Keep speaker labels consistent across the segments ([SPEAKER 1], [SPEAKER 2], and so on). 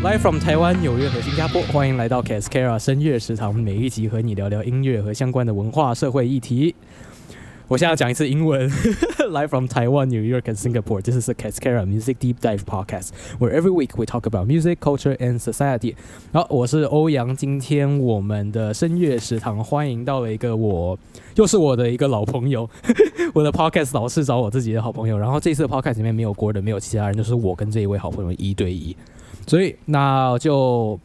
[SPEAKER 1] Live from 台湾、纽约和新加坡，欢迎来到 Cascara 声乐食堂。每一集和你聊聊音乐和相关的文化、社会议题。我现在要讲一次英文。Live from Taiwan, New York, and Singapore. This is a Cascara Music Deep Dive podcast, where every week we talk about music, culture, and society. 好，我是欧阳。今天我们的声乐食堂欢迎到了一个我，又是我的一个老朋友。我的 podcast 老是找我自己的好朋友，然后这次的 podcast 里面没有 Gordon，没有其他人，就是我跟这一位好朋友一对一。所以那就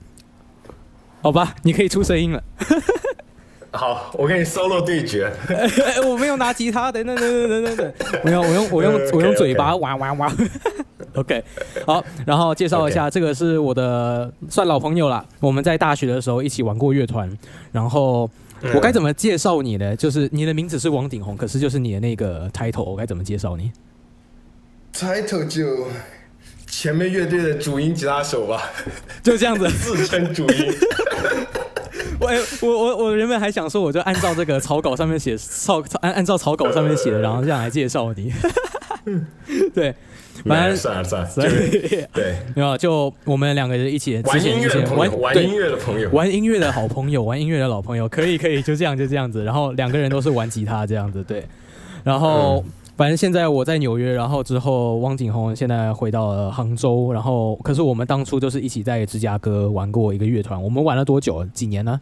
[SPEAKER 1] 好吧，你可以出声音了。
[SPEAKER 2] 好，我跟你 solo 对决。
[SPEAKER 1] 我没有拿吉他，等等等等等等，我用我用我用我用嘴巴玩玩玩。OK，好，然后介绍一下，这个是我的算老朋友了。我们在大学的时候一起玩过乐团。然后我该怎么介绍你呢？就是你的名字是王鼎宏，可是就是你的那个 title，我该怎么介绍你
[SPEAKER 2] ？title 就前面乐队的主音吉他手吧，
[SPEAKER 1] 就这样子
[SPEAKER 2] 自称主音。
[SPEAKER 1] 我我我我原本还想说，我就按照这个草稿上面写，草按按照草稿上面写的，然后这样来介绍你。对，
[SPEAKER 2] 反正算了算了，对，
[SPEAKER 1] 没有，就我们两个人一起
[SPEAKER 2] 玩音乐的朋友，玩音乐的朋友，
[SPEAKER 1] 玩音乐的好朋友，玩音乐的老朋友，可以可以，就这样就这样子。然后两个人都是玩吉他这样子，对。然后反正现在我在纽约，然后之后汪景宏现在回到了杭州，然后可是我们当初就是一起在芝加哥玩过一个乐团，我们玩了多久？几年呢？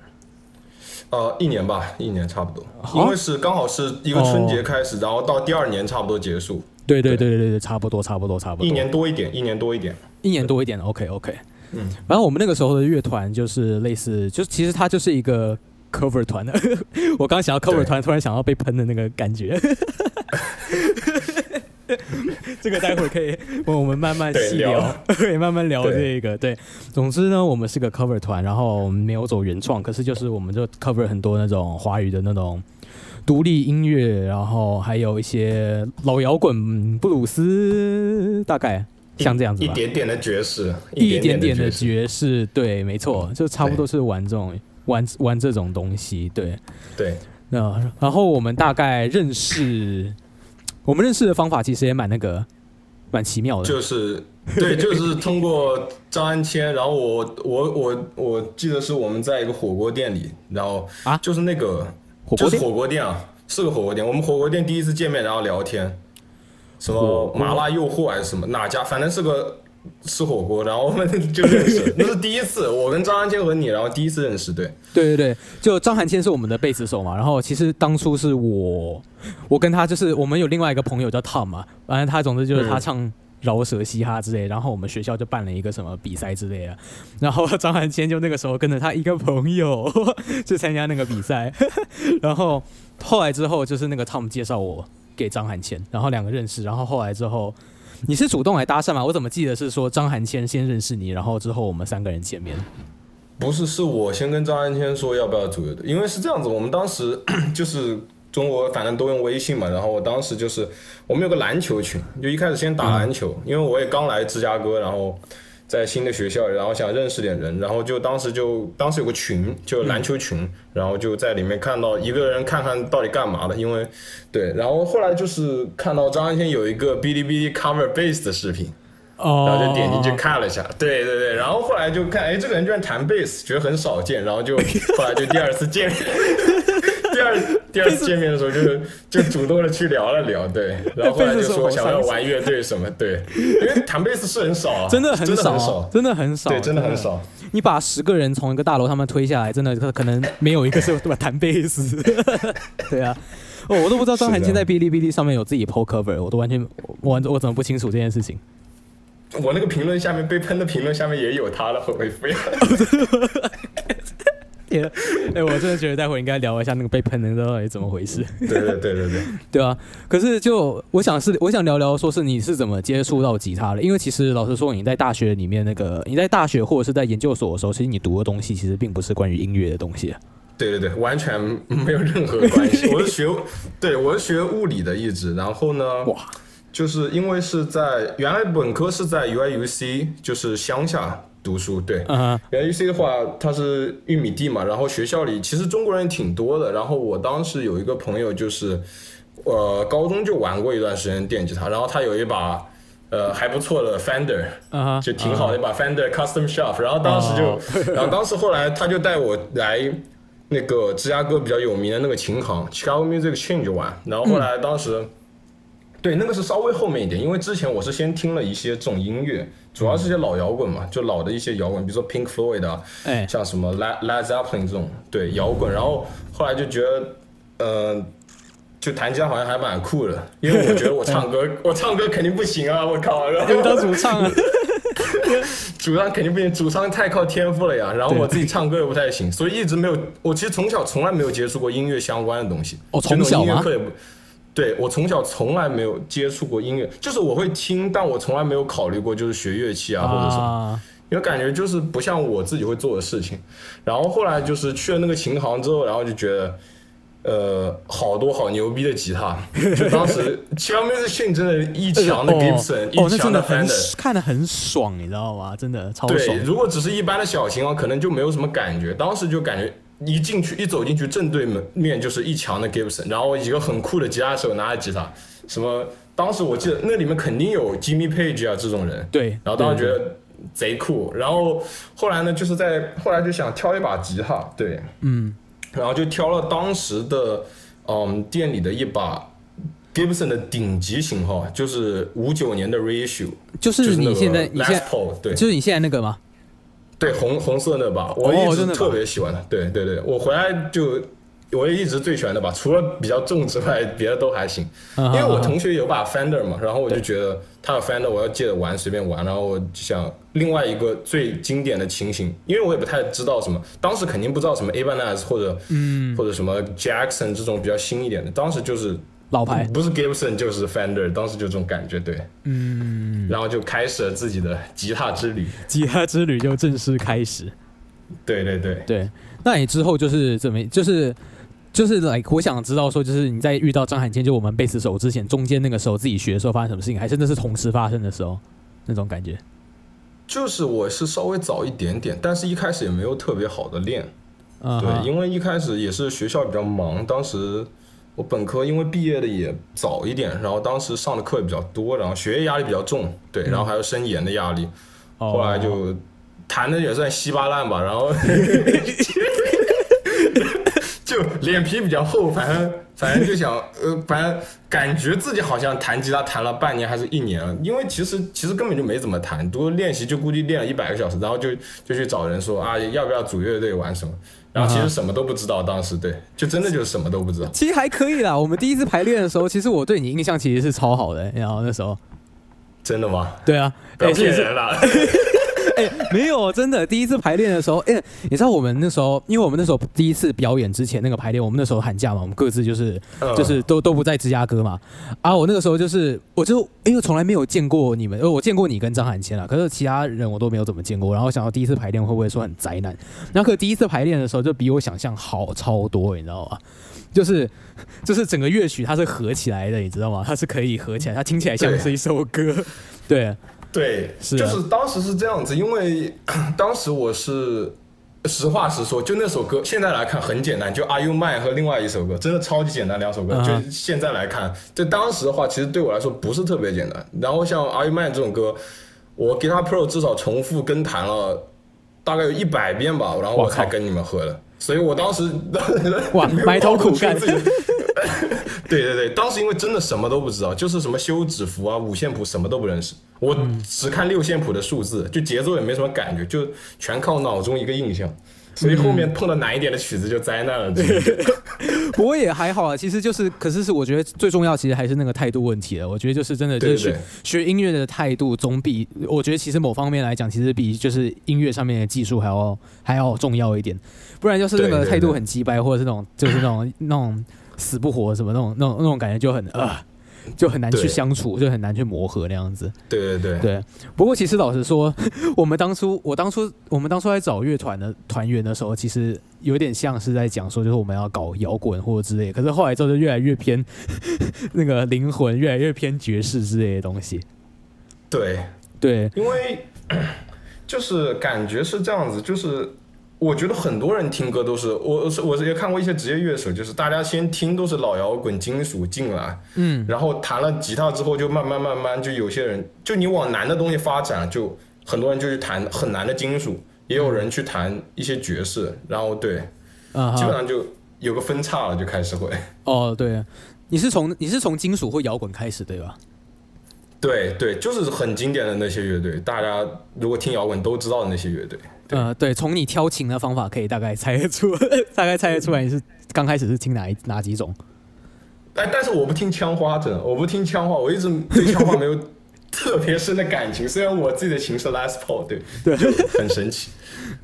[SPEAKER 2] 呃，一年吧，一年差不多，因为是刚好是一个春节开始，然后到第二年差不多结束。
[SPEAKER 1] 对对对对对对，差不多差不多差不多。
[SPEAKER 2] 一年多一点，一年多一点，
[SPEAKER 1] 一年多一点。OK OK，嗯，然后我们那个时候的乐团就是类似，就其实它就是一个 cover 团的。我刚想要 cover 团，突然想到被喷的那个感觉。这个待会可以我们慢慢细聊，可以 慢慢聊这个。对，总之呢，我们是个 cover 团，然后我们没有走原创，可是就是我们就 cover 很多那种华语的那种独立音乐，然后还有一些老摇滚、布鲁斯，大概像这样子，
[SPEAKER 2] 一点点的爵士，
[SPEAKER 1] 一点点的爵士，对，没错，就差不多是玩这种玩玩这种东西，对，
[SPEAKER 2] 对。
[SPEAKER 1] 那然后我们大概认识。我们认识的方法其实也蛮那个，蛮奇妙的。
[SPEAKER 2] 就是，对，就是通过张安谦，然后我我我我记得是我们在一个火锅店里，然后啊，就是那个，就是火锅店啊，是个火锅店。我们火锅店第一次见面，然后聊天，什么麻辣诱惑还是什么哪家，反正是个。吃火锅，然后我们就认识，那是第一次。我跟张涵谦和你，然后第一次认识，对，
[SPEAKER 1] 对对对，就张涵谦是我们的贝斯手嘛。然后其实当初是我，我跟他就是我们有另外一个朋友叫 Tom 嘛，反正他总之就是他唱饶舌嘻哈之类。然后我们学校就办了一个什么比赛之类的，然后张涵谦就那个时候跟着他一个朋友 去参加那个比赛。然后后来之后就是那个 Tom 介绍我给张涵谦，然后两个认识。然后后来之后。你是主动来搭讪吗？我怎么记得是说张涵谦先认识你，然后之后我们三个人见面。
[SPEAKER 2] 不是，是我先跟张涵谦说要不要组乐队，因为是这样子，我们当时 就是中国反正都用微信嘛，然后我当时就是我们有个篮球群，就一开始先打篮球，因为我也刚来芝加哥，然后。在新的学校，然后想认识点人，然后就当时就当时有个群，就篮球群，然后就在里面看到一个人看看到底干嘛的，因为对，然后后来就是看到张安先有一个哔哩哔哩 cover bass 的视频，
[SPEAKER 1] 哦，
[SPEAKER 2] 然后就点进去看了一下，对对对，然后后来就看，哎，这个人居然弹贝斯，觉得很少见，然后就后来就第二次见。第二第二次见面的时候，就是 就主动的去聊了聊，对，然后后来就说想要玩乐队什么，对，因为弹贝斯是 很少，
[SPEAKER 1] 真的很少，真的很少，
[SPEAKER 2] 对，真的很少。
[SPEAKER 1] 你把十个人从一个大楼上面推下来，真的可能没有一个是 弹贝斯。对啊，哦，我都不知道张涵谦在哔哩哔哩上面有自己 po cover，我都完全我我怎么不清楚这件事情？
[SPEAKER 2] 我那个评论下面被喷的评论下面也有他的回复呀。
[SPEAKER 1] 哎，我真的觉得待会应该聊一下那个被喷的到底怎么回事。
[SPEAKER 2] 对对对对对，
[SPEAKER 1] 对啊。可是就我想是，我想聊聊，说是你是怎么接触到吉他的？因为其实老实说，你在大学里面那个，你在大学或者是在研究所的时候，其实你读的东西其实并不是关于音乐的东西。
[SPEAKER 2] 对对对，完全没有任何关系。我是学，对我是学物理的一直。然后呢，哇，就是因为是在原来本科是在 U I U C，就是乡下。读书对，原来 U C 的话，它是玉米地嘛，然后学校里其实中国人挺多的。然后我当时有一个朋友，就是呃高中就玩过一段时间电吉他，然后他有一把呃还不错的 Fender，就挺好的一把 Fender Custom Shop，然后当时就，
[SPEAKER 1] 哦。
[SPEAKER 2] 然后当时后来他就带我来那个芝加哥比较有名的那个琴行 Chicago Music Change 玩，然后后来当时，对那个是稍微后面一点，因为之前我是先听了一些这种音乐，主要是些老摇滚嘛，就老的一些摇滚，比如说 Pink Floyd 啊，
[SPEAKER 1] 哎，
[SPEAKER 2] 像什么 Led Led Zeppelin 这种对摇滚，然后后来就觉得，呃。就弹吉他好像还蛮酷的，因为我觉得我唱歌，我唱歌肯定不行啊！我靠，然后
[SPEAKER 1] 你当主唱啊？
[SPEAKER 2] 主唱肯定不行，主唱太靠天赋了呀。然后我自己唱歌又不太行，所以一直没有。我其实从小从来没有接触过音乐相关的东西。
[SPEAKER 1] 哦从小吗
[SPEAKER 2] 音乐课也不。对我从小从来没有接触过音乐，就是我会听，但我从来没有考虑过就是学乐器啊或者什么。
[SPEAKER 1] 啊，
[SPEAKER 2] 因为感觉就是不像我自己会做的事情。然后后来就是去了那个琴行之后，然后就觉得，呃，好多好牛逼的吉他。就当时 c h i l Music Chain 真的，一墙的 Gibson，、一
[SPEAKER 1] 墙的很
[SPEAKER 2] Fender。
[SPEAKER 1] 看的很爽，你知道吗？真的超爽
[SPEAKER 2] 对，。如果只是一般的小琴行，可能就没有什么感觉。当时就感觉一进去，一走进去，正对门面就是一墙的 Gibson，然后一个很酷的吉他手拿着吉他，什么。当时我记得那里面肯定有 Jimmy Page 啊这种人，
[SPEAKER 1] 对，
[SPEAKER 2] 然后当时觉得贼酷，然后后来呢，就是在后来就想挑一把吉他，对，
[SPEAKER 1] 嗯，
[SPEAKER 2] 然后就挑了当时的嗯店里的一把 Gibson 的顶级型号，就是五九年的 Reissue，
[SPEAKER 1] 就
[SPEAKER 2] 就是
[SPEAKER 1] 你现在你现
[SPEAKER 2] Les
[SPEAKER 1] 在
[SPEAKER 2] Paul，对，
[SPEAKER 1] 就是你现在那个吗？
[SPEAKER 2] 对红红色那把，我一直特别喜欢的，对对对，我回来就。我也一直最喜欢那把，除了比较重之外，别的都还行。
[SPEAKER 1] 因
[SPEAKER 2] 因为我同学有把 Fender 嘛，然后我就觉得他的 Fender 我要借着玩随便玩，然后我就想另外一个最经典的情形，因为我也不太知道什么，当时肯定不知道什么 Ibanez 或者嗯或者什么 Jackson 这种比较新一点的，当时就是
[SPEAKER 1] 老牌。
[SPEAKER 2] 不是 Gibson 就是 Fender，当时就这种感觉，对，嗯，然后就开始了自己的吉他之旅，
[SPEAKER 1] 吉他之旅就正式开始。
[SPEAKER 2] 对对对。
[SPEAKER 1] 对，那你之后就是怎么，就是就是来，我想知道说，就是你在遇到张罕谦，就我们贝斯手之前，中间那个时候自己学的时候发生什么事情，还是那是同时发生的时候那种感觉？
[SPEAKER 2] 就是我是稍微早一点点，但是一开始也没有特别好的练，
[SPEAKER 1] 嗯，
[SPEAKER 2] 对，因为一开始也是学校比较忙，当时我本科因为毕业的也早一点，然后当时上的课也比较多，然后学业压力比较重，对，然后还有升研的压力，
[SPEAKER 1] 哦。
[SPEAKER 2] 后来就弹的也算稀巴烂吧，然后 就脸皮比较厚，反正反正就想呃，反正感觉自己好像弹吉他弹了半年还是一年了，因为其实其实根本就没怎么弹，多练习就估计练了一百个小时，然后就就去找人说啊要不要组乐队玩什么，然后其实什么都不知道，当时对，就真的就是什么都不知道。
[SPEAKER 1] 其实还可以啦。我们第一次排练的时候，其实我对你印象其实是超好的、然后那时候，
[SPEAKER 2] 真的吗？
[SPEAKER 1] 对啊，
[SPEAKER 2] 不要
[SPEAKER 1] 哎是是
[SPEAKER 2] 骗人了。
[SPEAKER 1] 哎、没有，真的，第一次排练的时候，哎、你知道我们那时候，因为我们那时候第一次表演之前那个排练，我们那时候寒假嘛，我们各自就是
[SPEAKER 2] 嗯
[SPEAKER 1] 就是都都不在芝加哥嘛。啊，我那个时候就是，我就因为从来没有见过你们，呃，我见过你跟张涵谦啊，可是其他人我都没有怎么见过。然后想到第一次排练会不会说很灾难？然后可第一次排练的时候就比我想象好超多，你知道吗？就是就是整个乐曲它是合起来的，你知道吗？它是可以合起来，它听起来像是一首歌。对，
[SPEAKER 2] 对，
[SPEAKER 1] 是啊
[SPEAKER 2] 就是当时是这样子，因为 当时我是实话实说，就那首歌，现在来看很简单，就 Are You Mine 和另外一首歌，真的超级简单两首歌。就现在来看，在当时的话，其实对我来说不是特别简单。然后像 Are You Mine 这种歌，我 Guitar Pro 至少重复跟弹了大概有一百遍吧，然后我才跟你们合的。所以我当时
[SPEAKER 1] 哇埋头苦干
[SPEAKER 2] 自己 对对对，当时因为真的什么都不知道，就是什么休止符啊、五线谱什么都不认识，我只看六线谱的数字，就节奏也没什么感觉，就全靠脑中一个印象。所以后面碰到难一点的曲子就灾难了。真的
[SPEAKER 1] 不过也还好啊，其实就是，可是是我觉得最重要，其实还是那个态度问题了。我觉得就是真的，就是学音乐的态度，总比我觉得其实某方面来讲，其实比就是音乐上面的技术还要还要重要一点。不然就是那
[SPEAKER 2] 对对
[SPEAKER 1] 个态度很鸡掰，或者是那种就是那种那种死不活什么那种那种那种感觉就很呃。就很难去相处，就很难去磨合那样子。
[SPEAKER 2] 对对对，
[SPEAKER 1] 对，不过其实老实说，我们当初我当初我们当初在找乐团的团员的时候，其实有点像是在讲说，就是我们要搞摇滚或者之类。可是后来之后就越来越偏 那个灵魂，越来越偏爵士之类的东西。
[SPEAKER 2] 对，
[SPEAKER 1] 对，
[SPEAKER 2] 因为 就是感觉是这样子，就是我觉得很多人听歌都是，我是我是也看过一些职业乐手，就是大家先听都是老摇滚、金属进来，
[SPEAKER 1] 嗯，
[SPEAKER 2] 然后弹了吉他之后，就慢慢慢慢就有些人，就你往难的东西发展，就很多人就去弹很难的金属，也有人去弹一些爵士，然后对，
[SPEAKER 1] 啊哈，
[SPEAKER 2] 基本上就有个分叉了，就开始会。
[SPEAKER 1] 哦，对，你是从你是从金属或摇滚开始对吧？
[SPEAKER 2] 对对，就是很经典的那些乐队，大家如果听摇滚都知道的那些乐队。对
[SPEAKER 1] 呃，对，从你挑琴的方法可以大概猜得出，大概猜得出来你是刚开始是听哪一哪几种。
[SPEAKER 2] 哎，但是我不听枪花，真的，我不听枪花，我一直对枪花没有 特别深的感情。虽然我自己的琴是 Les Paul，对
[SPEAKER 1] 对
[SPEAKER 2] 就很神奇。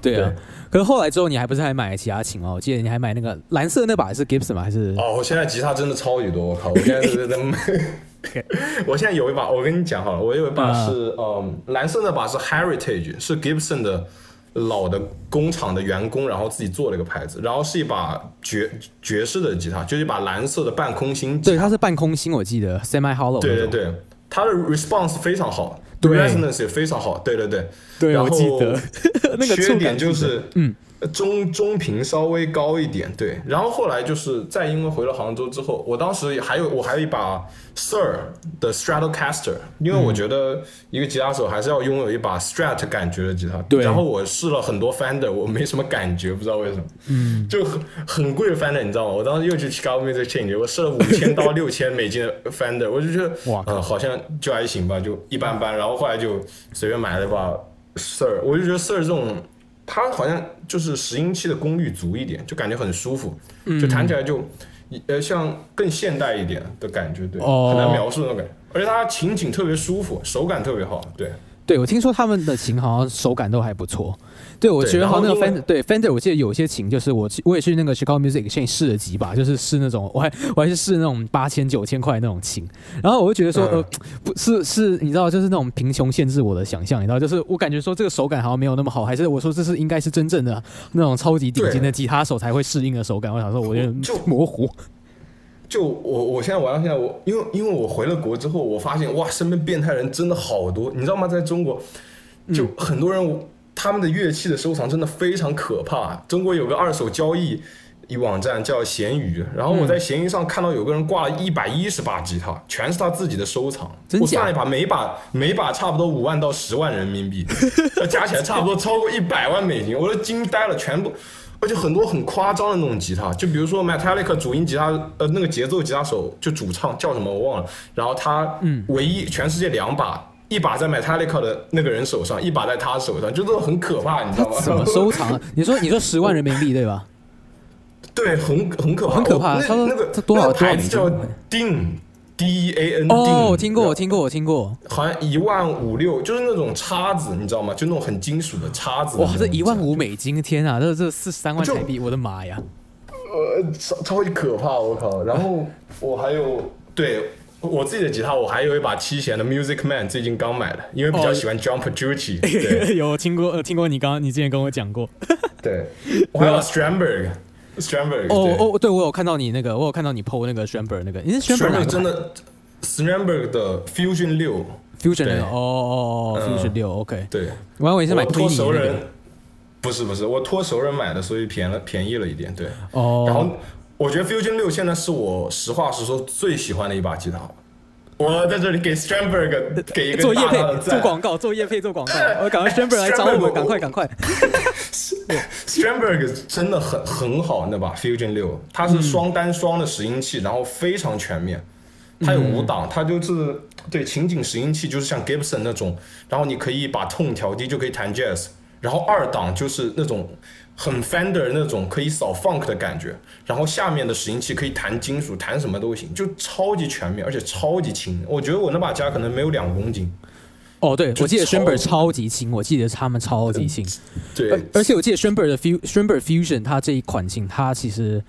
[SPEAKER 1] 对啊，可是后来之后你还不是还买了其他琴吗？我记得你还买那个蓝色那把是 Gibson 吗？还是？
[SPEAKER 2] 哦，我现在吉他真的超级多，我靠！我现在是在，我现在有一把，我跟你讲好了，我有一把是，嗯，蓝色那把是 Heritage，是 Gibson 的老的工厂的员工，然后自己做了一个牌子，然后是一把爵爵士的吉他，就是一把蓝色的半空心吉
[SPEAKER 1] 对，它是半空心，我记得 semi hollow
[SPEAKER 2] 对对。对，它的 response 非常好，
[SPEAKER 1] 对
[SPEAKER 2] ，resonance 也非常好，对对对，
[SPEAKER 1] 对
[SPEAKER 2] 然后
[SPEAKER 1] 我记得。那个
[SPEAKER 2] 缺点就是嗯。中中频稍微高一点，对，然后后来就是再因为回了杭州之后，我当时还有我还有一把 Sir 的 Stratocaster，因为我觉得一个吉他手还是要拥有一把 Strat 感觉的吉他。
[SPEAKER 1] 对
[SPEAKER 2] 然后我试了很多 Fender，我没什么感觉，不知道为什么。嗯。就很很贵的 Fender，你知道吗？我当时又去 Chicago Music Change，我试了五千到六千美金的 Fender，我就觉得
[SPEAKER 1] 哇
[SPEAKER 2] 呃好像就还行吧，就一般般。然后后来就随便买了一把 Sir，我就觉得 Sir 这种。它好像就是拾音器的功率足一点，就感觉很舒服，就弹起来就，呃，像更现代一点的感觉，对，
[SPEAKER 1] 哦
[SPEAKER 2] 很难描述那种感觉。而且它琴颈特别舒服，手感特别好，对。
[SPEAKER 1] 对，我听说他们的琴好像手感都还不错。对，我觉得好像那个 Fender，对 Fender，我记得有些琴就是我我也去那个 Chicago Music Exchange 试了几把，就是试那种我还我还是试那种八千九千块那种琴，然后我就觉得说、
[SPEAKER 2] 嗯
[SPEAKER 1] 呃不是是，你知道就是那种贫穷限制我的想象，你知道就是我感觉说这个手感好像没有那么好，还是我说这是应该是真正的那种超级顶尖的吉他手才会适应的手感，我想说我觉得
[SPEAKER 2] 就
[SPEAKER 1] 模糊。
[SPEAKER 2] 就我我现在玩到现在，我因为因为我回了国之后，我发现哇，身边变态人真的好多，你知道吗？在中国，就很多人、他们的乐器的收藏真的非常可怕。中国有个二手交易一网站叫闲鱼，然后我在闲鱼上看到有个人挂了一百一十把吉他，全是他自己的收藏。
[SPEAKER 1] 真
[SPEAKER 2] 我算了一把，每把每把差不多五万到十万人民币，加起来差不多超过一百万美金，我都惊呆了，全部。而且很多很夸张的那种吉他，就比如说 Metallica 主音吉他，呃，那个节奏吉他手就主唱叫什么我忘了，然后他唯一全世界两把，一把在 Metallica 的那个人手上，一把在他手上，就这种很可怕，你知道吗？
[SPEAKER 1] 怎么收藏啊？你说你说十万人民币对吧？
[SPEAKER 2] 对，很很可怕，
[SPEAKER 1] 很可怕他说
[SPEAKER 2] 那那个
[SPEAKER 1] 这多少
[SPEAKER 2] 那个牌子叫
[SPEAKER 1] 多少
[SPEAKER 2] Din D E A N，
[SPEAKER 1] 哦，我听过，我听过，我听过。
[SPEAKER 2] 好像一万五六，就是那种叉子，你知道吗？就那种很金属的叉子。
[SPEAKER 1] 哇，这一万五美金，天啊，这这四十三万台币，我的妈呀！
[SPEAKER 2] 呃，超超级可怕，我靠！然后我还有对我自己的吉他，我还有一把七弦的 Music Man，最近刚买的，因为比较喜欢 Jump Juicy、对
[SPEAKER 1] 有听过，呃，听过你刚刚你之前跟我讲过。
[SPEAKER 2] 对，我还有 Strandberg。Strandberg
[SPEAKER 1] 哦哦，对我有看到你那个，我有看到你 PO 那个 Strandberg 那个，你是 Strandberg 哪
[SPEAKER 2] Strandberg
[SPEAKER 1] 个
[SPEAKER 2] 真的 Strandberg 的 Fusion 六
[SPEAKER 1] ，Fusion 六？哦哦哦
[SPEAKER 2] 嗯
[SPEAKER 1] ，Fusion 六，OK。
[SPEAKER 2] 对，
[SPEAKER 1] 我还以为是买
[SPEAKER 2] 托熟人
[SPEAKER 1] 那个。，
[SPEAKER 2] 不是不是，我托熟人买的，所以便了便宜了一点，对。
[SPEAKER 1] 哦。
[SPEAKER 2] 然后我觉得 Fusion 六现在是我实话实说最喜欢的一把吉他。我在这里给 Strandberg 给一个
[SPEAKER 1] 做叶配。做广告，做叶配，做广告。我赶快 Strandberg 来找我们，赶快赶快。
[SPEAKER 2] Strandberg 真的很很好，那把 Fusion 六，它是双单双的拾音器，然后非常全面。它有五档，它就是对情景拾音器，就是像 Gibson 那种，然后你可以把 tone 调低就可以弹 jazz，然后二档就是那种很 Fender 那种可以扫 funk 的感觉，然后下面的拾音器可以弹金属，弹什么都行，就超级全面，而且超级轻。我觉得我那把吉他可能没有两公斤，
[SPEAKER 1] 哦，对，我记得
[SPEAKER 2] 超
[SPEAKER 1] Strandberg 超级轻，我记得他们超级轻。
[SPEAKER 2] 对
[SPEAKER 1] 而，而且我记得 Strandberg 的 Fu Strandberg Fusion 它这一款琴，它其实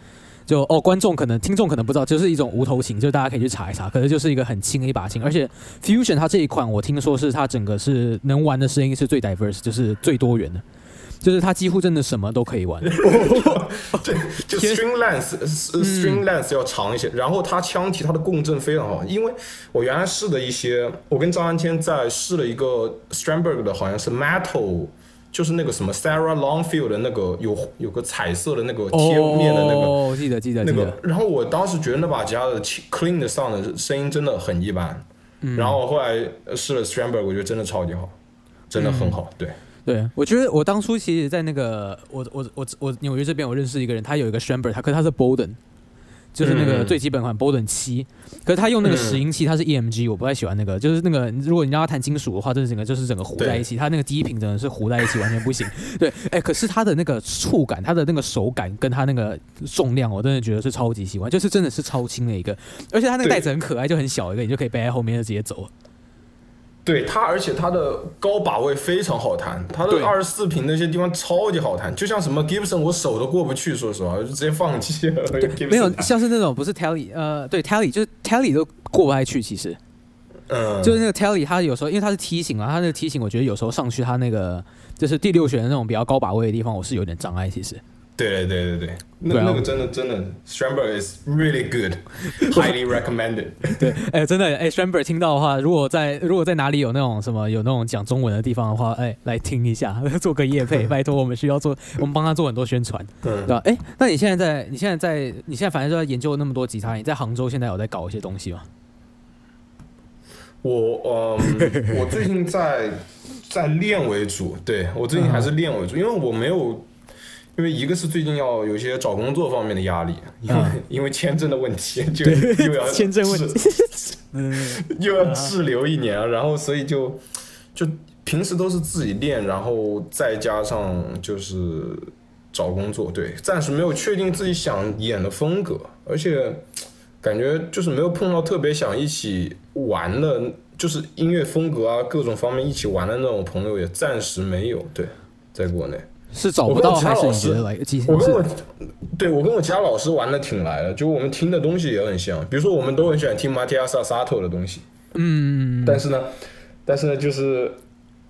[SPEAKER 1] 就哦，观众可能听众可能不知道，就是一种无头琴，就大家可以去查一查，可能就是一个很轻的一把琴。而且 Fusion 它这一款，我听说是它整个是能玩的声音是最 diverse，就是最多元的，就是它几乎真的什么都可以玩。
[SPEAKER 2] 对，就 string length 呃 string length 要长一些，然后它腔体它的共振非常好，因为我原来试的一些，我跟张安天在试了一个 Strandberg 的，好像是 metal 就是那个什么 Sarah Longfield 的那个有有个彩色的那个贴面的那个。
[SPEAKER 1] 哦，记得记得。
[SPEAKER 2] 那个
[SPEAKER 1] 记得，，
[SPEAKER 2] 然后我当时觉得那把吉他的 clean 的 sound 的声音真的很一般，
[SPEAKER 1] 嗯。
[SPEAKER 2] 然后后来试了 Stramberg，我觉得真的超级好，真的很好，对，
[SPEAKER 1] 对，我觉得我当初其实，在那个我我我我纽约这边，我认识一个人，他有一个 Schember，他可是他是 Bolden，就是那个
[SPEAKER 2] 嗯。
[SPEAKER 1] 最基本款 Bolden 七，可是他用那个
[SPEAKER 2] 嗯。
[SPEAKER 1] 拾音器，他是 EMG，我不太喜欢那个，就是那个如果你让他弹金属的话，真的整个就是整个糊在一起，他那个低频真的是糊在一起，完全不行。对，哎，可是他的那个触感，他的那个手感跟他那个重量，我真的觉得是超级喜欢，就是真的是超轻的一个，而且他那个袋子很可爱，就很小一个，你就可以背在后面就直接走。
[SPEAKER 2] 对他，而且他的高把位非常好弹，
[SPEAKER 1] 他
[SPEAKER 2] 的二十四平那些地方超级好弹，就像什么 Gibson，我手都过不去，说实话，我就直接放弃了。
[SPEAKER 1] 没有像是那种不是 Telly，呃，对 Telly 就是 Telly 都过不太去，其实。
[SPEAKER 2] 嗯，
[SPEAKER 1] 就是那个 Telly，他有时候因为他是梯形嘛，他那个梯形，我觉得有时候上去他那个就是第六弦的那种比较高把位的地方，我是有点障碍。其实，
[SPEAKER 2] 对对对对对，那
[SPEAKER 1] 对啊
[SPEAKER 2] 那个真的真的 Stramberg is really good，highly recommended。
[SPEAKER 1] 对，哎、真的，哎 s h a m b e r 听到的话，如果在如果在哪里有那种什么有那种讲中文的地方的话，哎、来听一下，做个业配，拜托，我们需要做，我们帮他做很多宣传，对
[SPEAKER 2] 嗯，
[SPEAKER 1] 吧？哎、那你现在在，你现在在，你现在反正就在研究那么多吉他，你在杭州现在有在搞一些东西吗？
[SPEAKER 2] 我嗯，我最近在在练为主，对我最近还是练为主，因为我没有。因为一个是最近要有一些找工作方面的压力，因为、因为签证的问题，就又要
[SPEAKER 1] 签证问
[SPEAKER 2] 题。
[SPEAKER 1] 嗯，
[SPEAKER 2] 又要滞留一年，然后所以就就平时都是自己练，然后再加上就是找工作，对，暂时没有确定自己想演的风格，而且感觉就是没有碰到特别想一起玩的，就是音乐风格啊各种方面一起玩的那种朋友，也暂时没有，对，在国内。
[SPEAKER 1] 是找不到
[SPEAKER 2] 我跟我
[SPEAKER 1] 还是你
[SPEAKER 2] 其他老师
[SPEAKER 1] 觉得来
[SPEAKER 2] 我跟我对我跟我其他老师玩的挺来的，就我们听的东西也很像，比如说我们都很喜欢听马蒂亚萨萨托的东西，
[SPEAKER 1] 嗯，
[SPEAKER 2] 但是呢，但是呢，就是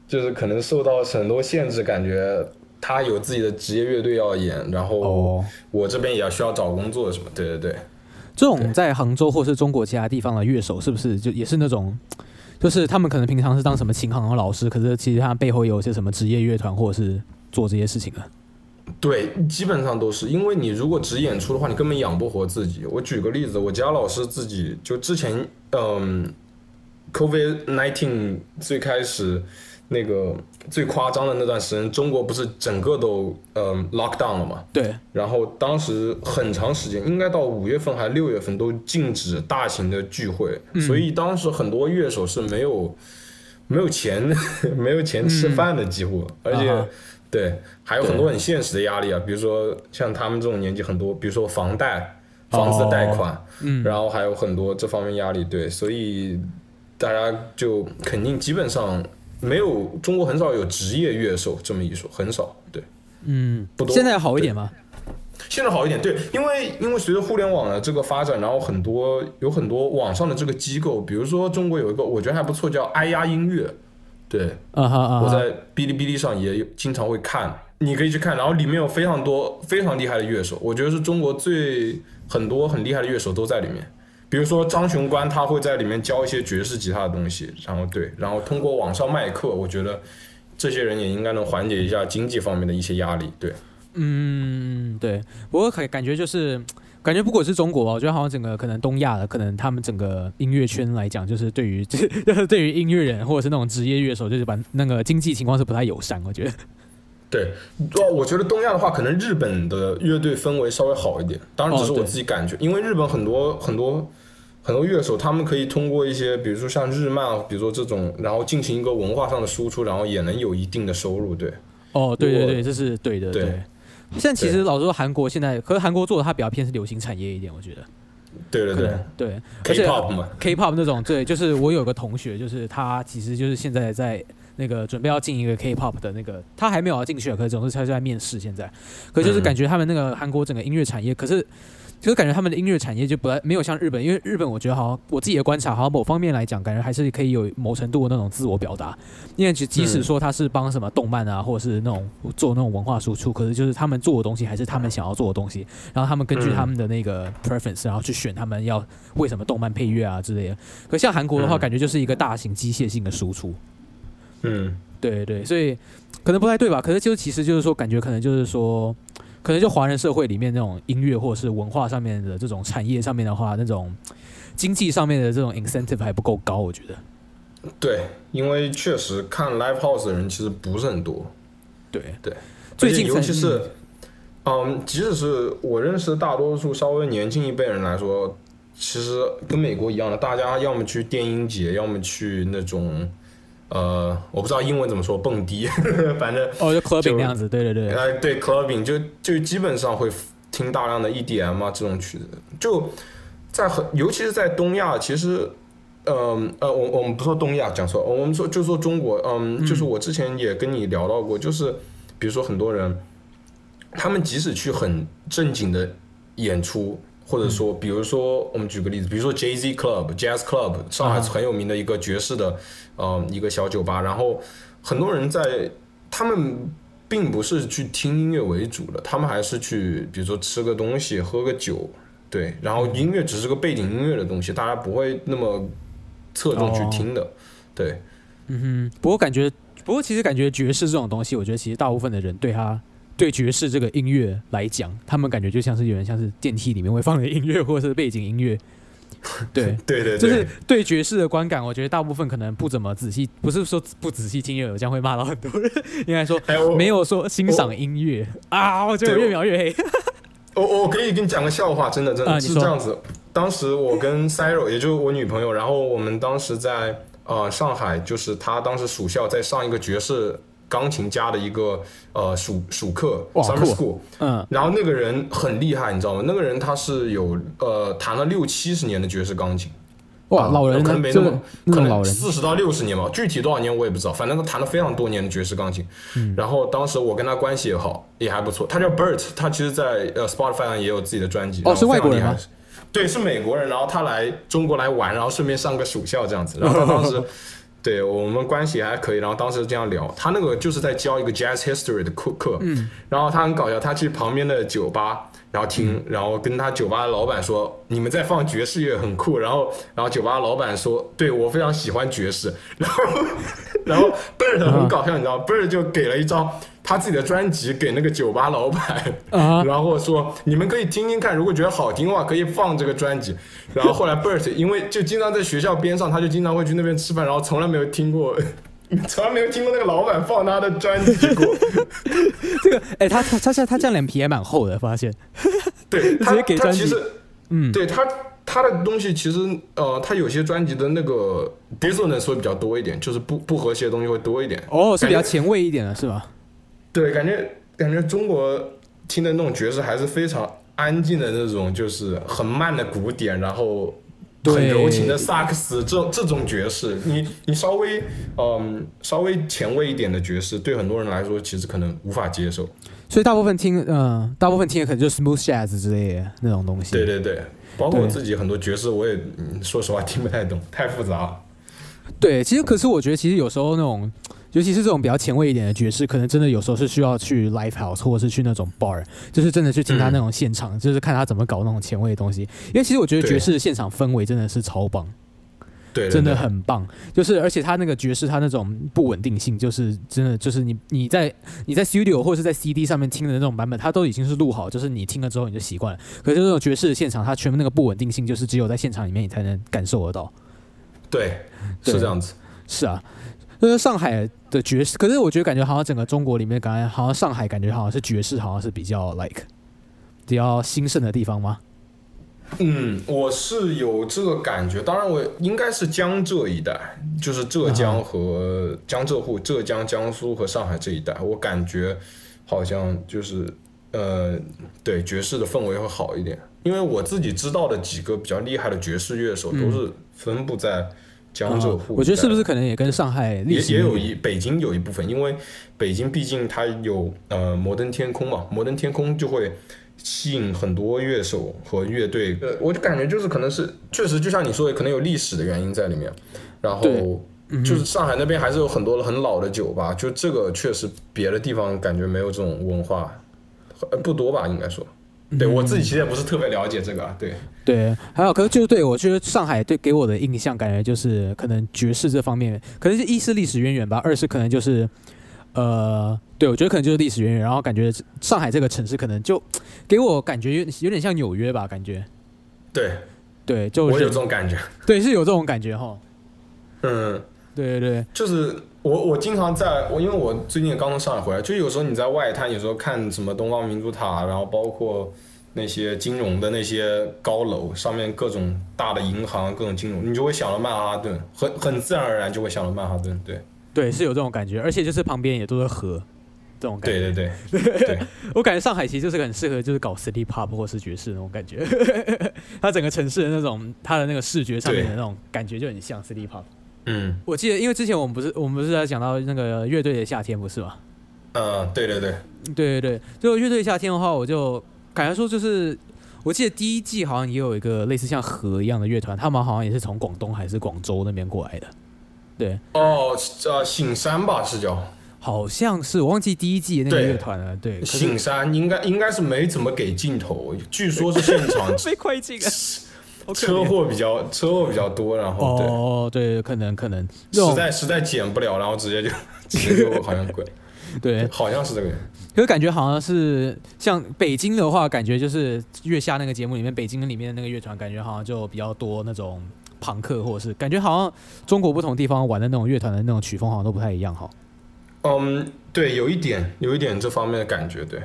[SPEAKER 2] 就是可能受到很多限制，感觉他有自己的职业乐队要演，然后
[SPEAKER 1] 哦。
[SPEAKER 2] 我这边也要需要找工作什么，对对对，
[SPEAKER 1] 这种在杭州或是中国其他地方的乐手，是不是就也是那种，就是他们可能平常是当什么琴行的老师，可是其实他背后有些什么职业乐团或者是做这些事情啊。
[SPEAKER 2] 对，基本上都是，因为你如果只演出的话，你根本养不活自己。我举个例子，我家老师自己就之前，嗯，COVID nineteen 最开始那个最夸张的那段时间，中国不是整个都嗯 lock down 了嘛？
[SPEAKER 1] 对，
[SPEAKER 2] 然后当时很长时间，应该到五月份还是六月份都禁止大型的聚会，所以当时很多乐手是没有没有钱 没有钱吃饭的，几乎，而且、对还有很多很现实的压力啊，比如说像他们这种年纪，很多比如说房贷、房子的贷款，
[SPEAKER 1] 嗯，
[SPEAKER 2] 然后还有很多这方面压力，对，所以大家就肯定基本上没有中国很少有职业乐手这么一说，很少，对。
[SPEAKER 1] 嗯
[SPEAKER 2] 不，多
[SPEAKER 1] 现在好一点吗？
[SPEAKER 2] 现在好一点，对，因为因为随着互联网的这个发展，然后很多有很多网上的这个机构，比如说中国有一个我觉得还不错，叫哎呀音乐，对，
[SPEAKER 1] 啊哈啊，
[SPEAKER 2] 我在哔哩哔哩上也有经常会看，你可以去看，然后里面有非常多非常厉害的乐手，我觉得是中国最很多很厉害的乐手都在里面。比如说张雄关，他会在里面教一些爵士吉他的东西，然后对，然后通过网上卖课，我觉得这些人也应该能缓解一下经济方面的一些压力，对。
[SPEAKER 1] 嗯，对，不过感感觉就是。感觉不管是中国吧，我觉得好像整个可能东亚的，可能他们整个音乐圈来讲，就是对于就是 对于音乐人或者是那种职业乐手，就是把那个经济情况是不太友善。我觉得，
[SPEAKER 2] 对，哦，我觉得东亚的话，可能日本的乐队氛围稍微好一点，当然只是我自己感觉，因为日本很多很多很多乐手，他们可以通过一些，比如说像日漫，比如说这种，然后进行一个文化上的输出，然后也能有一定的收入，对，
[SPEAKER 1] 哦，对对对，这是对的，
[SPEAKER 2] 对
[SPEAKER 1] 对。现在其实老实说，韩国现在，可是韩国做的它比较偏是流行产业一点，我觉得。
[SPEAKER 2] 对对对
[SPEAKER 1] 对，而且
[SPEAKER 2] ，K-pop 嘛
[SPEAKER 1] ，K-pop 那种，对，就是我有个同学，就是他其实就是现在在那个准备要进一个 K-pop 的那个，他还没有要进去，可是总是他就在面试现在，可是就是
[SPEAKER 2] 嗯。
[SPEAKER 1] 感觉他们那个韩国整个音乐产业，可是就是感觉他们的音乐产业就不太没有像日本，因为日本我觉得好像我自己的观察，好像某方面来讲，感觉还是可以有某程度的那种自我表达，因为即即使说他是帮什么动漫啊，或者是那种做那种文化输出，可是就是他们做的东西还是他们想要做的东西，然后他们根据
[SPEAKER 2] 嗯
[SPEAKER 1] 他们的那个 preference，然后去选他们要为什么动漫配乐啊之类的。可像韩国的话，
[SPEAKER 2] 嗯
[SPEAKER 1] 感觉就是一个大型机械性的输出。
[SPEAKER 2] 嗯，
[SPEAKER 1] 对对，所以可能不太对吧？可是就其实就是说，感觉可能就是说，可能就华人社会里面那种音乐或者是文化上面的这种产业上面的话，那种经济上面的这种 incentive 还不够高，我觉得。
[SPEAKER 2] 对，因为确实看 live house 的人其实不是很多。
[SPEAKER 1] 对
[SPEAKER 2] 对，
[SPEAKER 1] 最近
[SPEAKER 2] 尤其是，嗯，即使是我认识大多数稍微年轻一辈人来说，其实跟美国一样的，大家要么去电音节，要么去那种。呃，我不知道英文怎么说，蹦迪，反正
[SPEAKER 1] 哦，就 clubbing 那样子，对对对，
[SPEAKER 2] 哎，对 clubbing 就就基本上会听大量的 EDM 啊这种曲子，就在很，尤其是在东亚，其实，嗯呃，我我们不说东亚，讲错，我们说就说中国，嗯，就是我之前也跟你聊到过，就是比如说很多人，他们即使去很正经的演出。或者说，比如说，我们举个例子，比如说 Jay Z Club、Jazz Club，上海是很有名的一个爵士的，呃，一个小酒吧。然后很多人在，他们并不是去听音乐为主的，他们还是去，比如说吃个东西、喝个酒，对。然后音乐只是个背景音乐的东西，大家不会那么侧重去听的，对。
[SPEAKER 1] 嗯哼。不过感觉，不过其实感觉爵士这种东西，我觉得其实大部分的人对他。对爵士这个音乐来讲，他们感觉就像是有点像是电梯里面会放的音乐，或者是背景音乐。对
[SPEAKER 2] 对对，
[SPEAKER 1] 就是对爵士的观感，我觉得大部分可能不怎么仔细，不是说不仔细听音乐，这样会骂到很多人。应该说没有说欣赏音乐啊，我觉得越描越黑。
[SPEAKER 2] 我我可以跟你讲个笑话，真的真的是这样子。当时我跟 Cyril，也就是我女朋友，然后我们当时在呃上海，就是她当时暑校在上一个爵士。钢琴家的一个呃暑暑课，summer school，
[SPEAKER 1] 嗯，
[SPEAKER 2] 然后那个人很厉害，你知道吗？那个人他是有呃弹了六七十年的爵士钢琴，
[SPEAKER 1] 哇，老人
[SPEAKER 2] 可能没那么可
[SPEAKER 1] 能
[SPEAKER 2] 四十到六十年吧，具体多少年我也不知道，反正他弹了非常多年的爵士钢琴。然后当时我跟他关系也好，也还不错。他叫 Bert，他其实，在呃 Spotify 上也有自己的专辑。
[SPEAKER 1] 哦，是外国人吗？
[SPEAKER 2] 对，是美国人。然后他来中国来玩，然后顺便上个暑校这样子。然后他当时。对我们关系还可以，然后当时这样聊，他那个就是在教一个 jazz history 的课课，
[SPEAKER 1] 嗯，
[SPEAKER 2] 然后他很搞笑，他去旁边的酒吧，然后听，然后跟他酒吧的老板说，你们在放爵士乐很酷，然后然后酒吧老板说，对我非常喜欢爵士，然后 然后贝尔很搞笑，你知道，贝尔就给了一张。他自己的专辑给那个酒吧老板，然后说你们可以听听看，如果觉得好听的话可以放这个专辑。然后后来 Bert 因为就经常在学校边上，他就经常会去那边吃饭，然后从来没有听过，从来没有听过那个老板放他的专辑过。
[SPEAKER 1] 这个哎，他他他现在他这样脸皮也蛮厚的，发现。
[SPEAKER 2] 对，
[SPEAKER 1] 直接给专辑。
[SPEAKER 2] 嗯，对他他的东西其实呃，他有些专辑的那个 dissonance 会比较多一点，就是不不和谐的东西会多一点。
[SPEAKER 1] 哦，是比较前卫一点的是吧？
[SPEAKER 2] 对，感觉感觉中国听的那种爵士还是非常安静的那种，就是很慢的鼓点，然后很柔情的萨克斯，这这种爵士，你你稍微嗯稍微前卫一点的爵士，对很多人来说其实可能无法接受。
[SPEAKER 1] 所以大部分听嗯，大部分听的可能就是 smooth jazz 之类的那种东西。
[SPEAKER 2] 对对对，包括我自己很多爵士，我也说实话听不太懂，太复杂了。
[SPEAKER 1] 对，其实可是我觉得，其实有时候那种。尤其是这种比较前卫一点的爵士，可能真的有时候是需要去 live house 或者是去那种 bar，就是真的去听他那种现场，就是看他怎么搞那种前卫的东西。因为其实我觉得爵士的现场氛围真的是超棒，
[SPEAKER 2] 对，
[SPEAKER 1] 真的很棒。就是而且他那个爵士，他那种不稳定性，就是真的就是你你在你在 studio 或者是在 CD 上面听的那种版本，它都已经是录好，就是你听了之后你就习惯了。可是那种爵士的现场，它全部那个不稳定性，就是只有在现场里面你才能感受得到。
[SPEAKER 2] 对，是这样子。
[SPEAKER 1] 是啊。就是上海的爵士，可是我觉得感觉好像整个中国里面，感觉好像上海感觉好像是爵士，好像是比较 like 比较兴盛的地方吗？
[SPEAKER 2] 嗯，我是有这个感觉。当然，我应该是江浙一带，就是浙江和江浙沪、浙江、江苏和上海这一带，我感觉好像就是呃，对爵士的氛围会好一点。因为我自己知道的几个比较厉害的爵士乐手，都是分布在。江浙沪，
[SPEAKER 1] 我觉得是不是可能也跟上海
[SPEAKER 2] 也也有一北京有一部分，因为北京毕竟它有呃摩登天空嘛，摩登天空就会吸引很多乐手和乐队。呃，我就感觉就是可能是确实就像你说的，可能有历史的原因在里面。然后就是上海那边还是有很多很老的酒吧，就这个确实别的地方感觉没有这种文化，呃不多吧应该说。对我自己其实也不是特别了解这个啊，对，
[SPEAKER 1] 对，还有，可是就是对我觉得上海对给我的印象，感觉就是可能爵士这方面，可能是一是历史渊源吧，二是可能就是，呃，对我觉得可能就是历史渊源，然后感觉上海这个城市可能就给我感觉有有点像纽约吧，感觉，
[SPEAKER 2] 对。
[SPEAKER 1] 对，就
[SPEAKER 2] 我有这种感觉，
[SPEAKER 1] 对是有这种感觉哈，
[SPEAKER 2] 嗯。
[SPEAKER 1] 对对对，
[SPEAKER 2] 就是我，我经常在我，因为我最近也刚从上海回来，就有时候你在外滩，有时候看什么东方明珠塔，然后包括那些金融的那些高楼，上面各种大的银行，各种金融，你就会想到曼哈顿，很很自然而然就会想到曼哈顿，对，
[SPEAKER 1] 对是有这种感觉，而且就是旁边也都是河，这种感觉，
[SPEAKER 2] 对对对 对，
[SPEAKER 1] 我感觉上海其实就是很适合就是搞 city pop 或是爵士那种感觉，它整个城市的那种它的那个视觉上面的那种感觉就很像 city pop。
[SPEAKER 2] 嗯
[SPEAKER 1] 我记得，因为之前我们不是我们不是在讲到那个乐队的夏天，不是吗？
[SPEAKER 2] 嗯，对对对，
[SPEAKER 1] 对对对，就乐队夏天的话，我就感觉说就是，我记得第一季好像也有一个类似像河一样的乐团，他们好像也是从广东还是广州那边过来的。对，
[SPEAKER 2] 哦，呃，醒山吧是叫
[SPEAKER 1] 好像是我忘记第一季的那个乐团了。对，
[SPEAKER 2] 醒山，应该应该是没怎么给镜头，据说是现场
[SPEAKER 1] 被快进啊，
[SPEAKER 2] 车祸比较车祸比较多，然后对。
[SPEAKER 1] 哦，对，可能可能
[SPEAKER 2] 实在实在减不了，然后直接就 直接就好像鬼，
[SPEAKER 1] 对，
[SPEAKER 2] 好像是这个。
[SPEAKER 1] 可是感觉好像是像北京的话，感觉就是月下那个节目里面，北京里面的那个乐团，感觉好像就比较多那种朋克，或者是感觉好像中国不同地方玩的那种乐团的那种曲风好像都不太一样哈。
[SPEAKER 2] 嗯，对，有一点有一点这方面的感觉，对。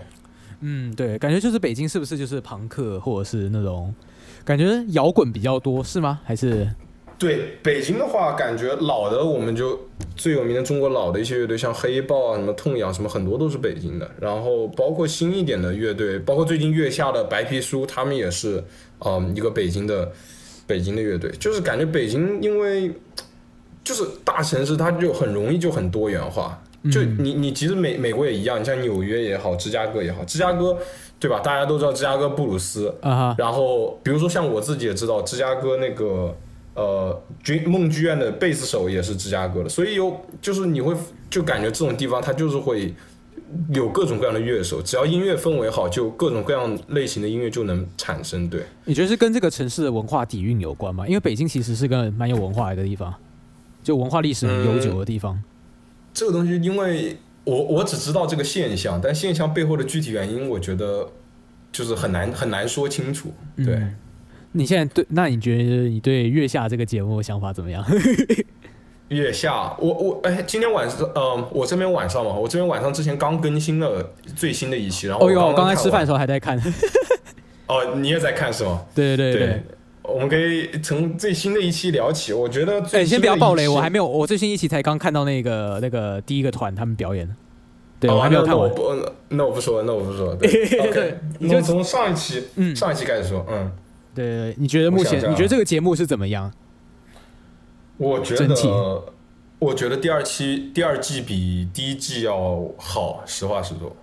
[SPEAKER 1] 嗯，对，感觉就是北京是不是就是朋克，或者是那种感觉摇滚比较多是吗？还是
[SPEAKER 2] 对北京的话，感觉老的我们就最有名的中国老的一些乐队，像黑豹啊、什么痛仰什么，很多都是北京的。然后包括新一点的乐队，包括最近月下的白皮书，他们也是嗯一个北京的北京的乐队。就是感觉北京因为就是大城市，它就很容易就很多元化。就你你其实美美国也一样，你像纽约也好，芝加哥也好，芝加哥对吧？大家都知道芝加哥布鲁斯？然后比如说像我自己也知道，芝加哥那个呃军梦剧院的贝斯手也是芝加哥的，所以有就是你会就感觉这种地方它就是会有各种各样的乐手，只要音乐氛围好，就各种各样类型的音乐就能产生。对，
[SPEAKER 1] 你觉得是跟这个城市的文化底蕴有关吗？因为北京其实是个蛮有文化的地方，就文化历史很悠久的地方。
[SPEAKER 2] 这个东西，因为我我只知道这个现象，但现象背后的具体原因，我觉得就是很难很难说清楚。对。
[SPEAKER 1] 嗯你现在对，那你觉得你对月下这个节目想法怎么样？
[SPEAKER 2] 月下，我我哎，今天晚上，嗯、我这边晚上嘛，我这边晚上之前刚更新了最新的一期，然后
[SPEAKER 1] 哦哟，我刚才吃饭的时候还在看。
[SPEAKER 2] 哦，你也在看是吗？
[SPEAKER 1] 对对对对。
[SPEAKER 2] 我们可以从最新的一期聊起。我觉得最
[SPEAKER 1] 哎，
[SPEAKER 2] 新
[SPEAKER 1] 先不要暴雷，我还没有，我最新一期才刚看到那个那个第一个团他们表演，对
[SPEAKER 2] 哦
[SPEAKER 1] 我还没有看完。
[SPEAKER 2] 那那我不，那我不说，那我不说。对
[SPEAKER 1] 对你就
[SPEAKER 2] 从上一期，
[SPEAKER 1] 嗯
[SPEAKER 2] 上一期开始说，嗯，
[SPEAKER 1] 对你觉得目前你觉得这个节目是怎么样？
[SPEAKER 2] 我觉得，我觉得第二期第二季比第一季要好，实话实说。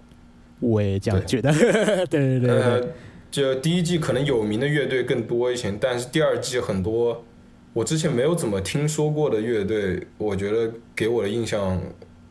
[SPEAKER 1] 我也这样觉得。对对对
[SPEAKER 2] 就第一季可能有名的乐队更多一些，但是第二季很多我之前没有怎么听说过的乐队，我觉得给我的印象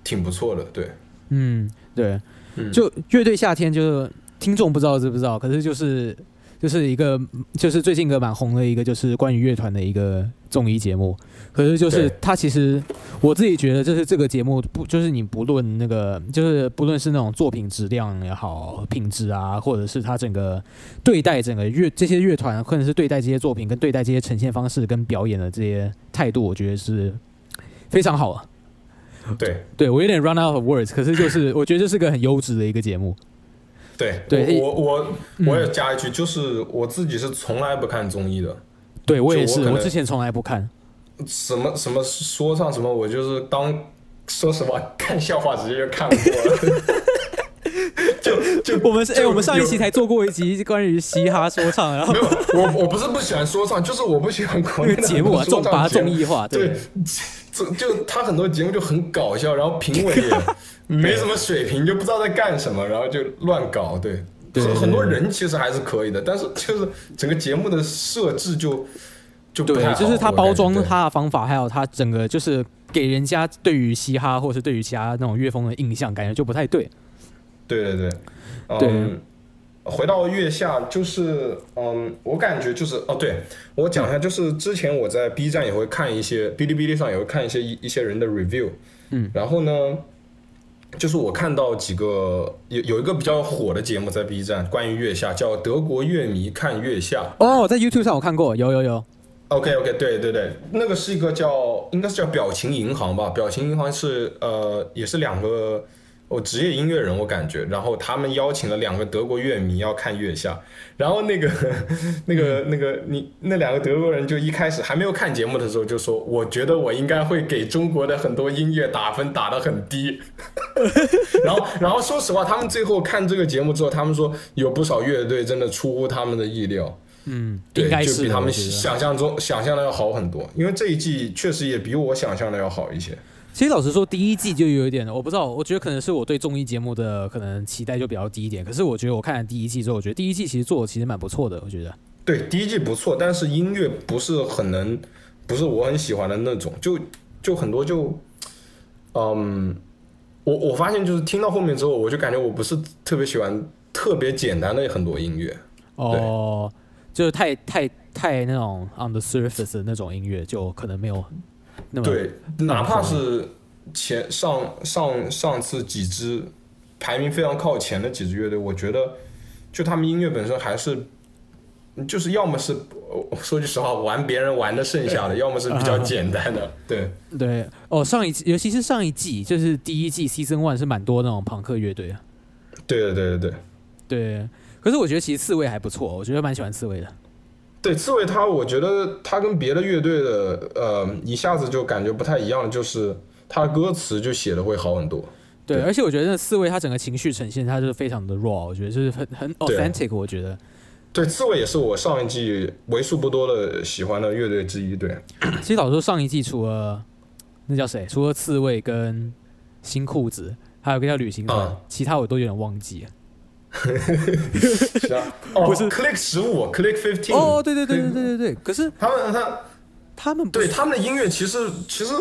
[SPEAKER 2] 挺不错的。对，
[SPEAKER 1] 嗯，对，
[SPEAKER 2] 嗯
[SPEAKER 1] 就乐队夏天，就是听众不知道知不知道，可是就是就是一个就是最近一个蛮红的一个就是关于乐团的一个综艺节目，可是就是
[SPEAKER 2] 对
[SPEAKER 1] 它其实我自己觉得就是这个节目不就是你不论那个就是不论是那种作品质量也好品质啊，或者是它整个对待整个乐这些乐团，或者是对待这些作品跟对待这些呈现方式跟表演的这些态度，我觉得是非常好啊。
[SPEAKER 2] 对，
[SPEAKER 1] 对我有点 run out of words，可是就是我觉得这是个很优质的一个节目。
[SPEAKER 2] 对，
[SPEAKER 1] 对
[SPEAKER 2] 我我
[SPEAKER 1] 嗯
[SPEAKER 2] 我我也加一句，就是我自己是从来不看综艺的，
[SPEAKER 1] 对我也是，
[SPEAKER 2] 我
[SPEAKER 1] 我之前从来不看。
[SPEAKER 2] 什么什么说唱什么，我就是当说实话看笑话直接就看过了。就就
[SPEAKER 1] 我们是哎、
[SPEAKER 2] 就
[SPEAKER 1] 我们上一期才做过一集关于嘻哈说唱，然后
[SPEAKER 2] 没有，我我不是不喜欢说唱，就是我不喜欢国
[SPEAKER 1] 那
[SPEAKER 2] 内的
[SPEAKER 1] 个节目啊，重把它
[SPEAKER 2] 说唱节目
[SPEAKER 1] 综艺化，
[SPEAKER 2] 对就，就他很多节目就很搞笑，然后评委也 没什么水平，就不知道在干什么，然后就乱搞。对，很很多人其实还是可以的，但是就是整个节目的设置就就不太
[SPEAKER 1] 对，就是它
[SPEAKER 2] 我感觉
[SPEAKER 1] 包装他的方法，还有他整个就是给人家对于嘻哈或者是对于其他那种乐风的印象，感觉就不太对。
[SPEAKER 2] 对对对，
[SPEAKER 1] 对。
[SPEAKER 2] 嗯，回到月下，就是嗯，我感觉就是哦，对我讲一下，就是之前我在 B 站也会看一些，哔哩哔哩上也会看一些一一些人的 review，
[SPEAKER 1] 嗯，
[SPEAKER 2] 然后呢，就是我看到几个有有一个比较火的节目在 B 站，关于月下，叫德国乐迷看月下。
[SPEAKER 1] 哦，在 YouTube 上我看过，有有有。
[SPEAKER 2] OK OK，对对对，那个是一个叫应该是叫表情银行吧，表情银行是呃也是两个我职业音乐人，我感觉，然后他们邀请了两个德国乐迷要看月下，然后那个 那个那个你那两个德国人就一开始还没有看节目的时候就说，我觉得我应该会给中国的很多音乐打分打得很低，然后然后说实话，他们最后看这个节目之后，他们说有不少乐队真的出乎他们的意料。
[SPEAKER 1] 嗯，
[SPEAKER 2] 对，
[SPEAKER 1] 应该
[SPEAKER 2] 就比他们想象中想象的要好很多，因为这一季确实也比我想象的要好一些。
[SPEAKER 1] 其实老实说，第一季就有一点，我不知道，我觉得可能是我对综艺节目的可能期待就比较低一点。可是我觉得我看了第一季之后，我觉得第一季其实做的其实蛮不错的。我觉得，
[SPEAKER 2] 对，第一季不错，但是音乐不是很能，不是我很喜欢的那种，就就很多就，嗯，我我发现就是听到后面之后，我就感觉我不是特别喜欢特别简单的很多音乐。
[SPEAKER 1] 哦，就是太太太那种 on the surface 的那种音乐，就可能没有那么
[SPEAKER 2] 对，哪怕是前上上上次几支排名非常靠前的几支乐队，我觉得就他们音乐本身还是，就是要么是呃说句实话玩别人玩的剩下的，要么是比较简单的。对
[SPEAKER 1] 对哦。上一季，尤其是上一季，就是第一季 season one 是蛮多那种朋克乐队啊。
[SPEAKER 2] 对对对对对
[SPEAKER 1] 对，可是我觉得其实刺猬还不错，我觉得蛮喜欢刺猬的。
[SPEAKER 2] 对，刺猬他，我觉得他跟别的乐队的呃一下子就感觉不太一样，就是他的歌词就写的会好很多。
[SPEAKER 1] 对，
[SPEAKER 2] 对
[SPEAKER 1] 而且我觉得那刺猬他整个情绪呈现，他就是非常的 raw，我觉得就是很很 authentic，我觉得。
[SPEAKER 2] 对，刺猬也是我上一季为数不多的喜欢的乐队之一。对，
[SPEAKER 1] 其实老实说，上一季除了那叫谁，除了刺猬跟新裤子，还有个叫旅行团，
[SPEAKER 2] 啊
[SPEAKER 1] 其他我都有点忘记了。
[SPEAKER 2] 是啊，哦，
[SPEAKER 1] 不是
[SPEAKER 2] Click 十五，Click fifteen。
[SPEAKER 1] 哦，对对对对对对对，可是
[SPEAKER 2] 他们他
[SPEAKER 1] 他们不
[SPEAKER 2] 对他们的音乐其实其实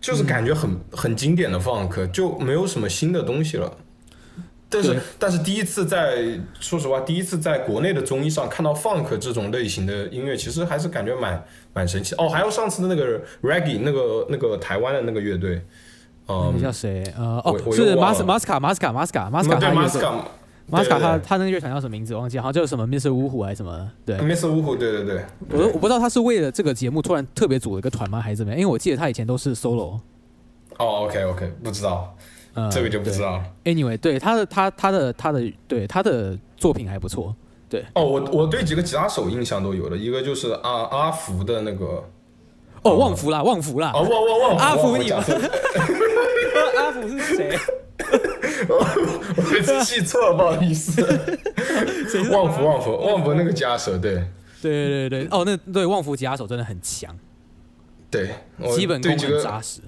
[SPEAKER 2] 就是感觉很、很经典的 funk，就没有什么新的东西了。但是
[SPEAKER 1] 对
[SPEAKER 2] 但是第一次在说实话，第一次在国内的综艺上看到 funk 这种类型的音乐，其实还是感觉蛮蛮神奇。哦，还有上次的那个 reggae 那个那个台湾的那个乐队，嗯
[SPEAKER 1] 那，叫谁？呃，
[SPEAKER 2] 我
[SPEAKER 1] 哦，是马斯马斯卡马斯卡马斯卡马斯卡
[SPEAKER 2] 对
[SPEAKER 1] 他乐队
[SPEAKER 2] Masca
[SPEAKER 1] 马斯卡他他那个乐团叫什么名字？忘记，好像叫什么 Mr. 五虎还是什么？对
[SPEAKER 2] ，Mr. 五虎，对对对，
[SPEAKER 1] 我我不知道他是为了这个节目突然特别组了一个团吗，还是怎么样？因为我记得他以前都是 solo。
[SPEAKER 2] 哦，OK OK，不知道，
[SPEAKER 1] 嗯，
[SPEAKER 2] 这个就不知。道了。
[SPEAKER 1] Anyway，对他的他他的他的对他的作品还不错。
[SPEAKER 2] 对哦，我我对几个吉他手印象都有的，一个就是阿阿福的那个，
[SPEAKER 1] 哦，旺福啦，旺福啦。
[SPEAKER 2] 哦，旺旺旺
[SPEAKER 1] 阿福
[SPEAKER 2] 福
[SPEAKER 1] 你们 阿福是谁？
[SPEAKER 2] 我每次记错了，不好意思。旺福旺福旺福那个吉他手，对
[SPEAKER 1] 对对对，哦，那对旺福吉他手真的很强，
[SPEAKER 2] 对，
[SPEAKER 1] 基本功很扎实。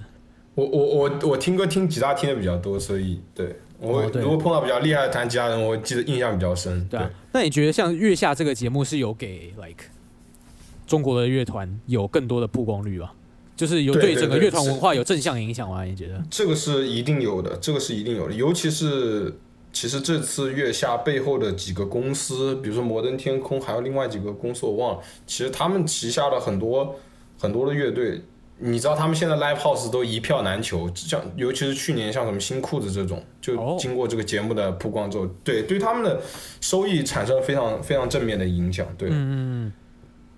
[SPEAKER 2] 我我我我听歌听吉他听的比较多，所以对我如果碰到比较厉害的弹吉他人，我记得印象比较深。
[SPEAKER 1] 对啊，那你觉得像月下这个节目是有给 like 中国的乐团有更多的曝光率吧？就是有
[SPEAKER 2] 对
[SPEAKER 1] 整个乐团文化有正向影响吗？你觉得？
[SPEAKER 2] 这个是一定有的，这个是一定有的，尤其是其实这次月下背后的几个公司，比如说摩登天空，还有另外几个公司我忘了，其实他们旗下的很多很多的乐队，你知道他们现在 live house 都一票难求，像尤其是去年像什么新裤子这种，就
[SPEAKER 1] 哦
[SPEAKER 2] 经过这个节目的曝光之后，对对他们的收益产生了非常非常正面的影响，对，
[SPEAKER 1] 嗯，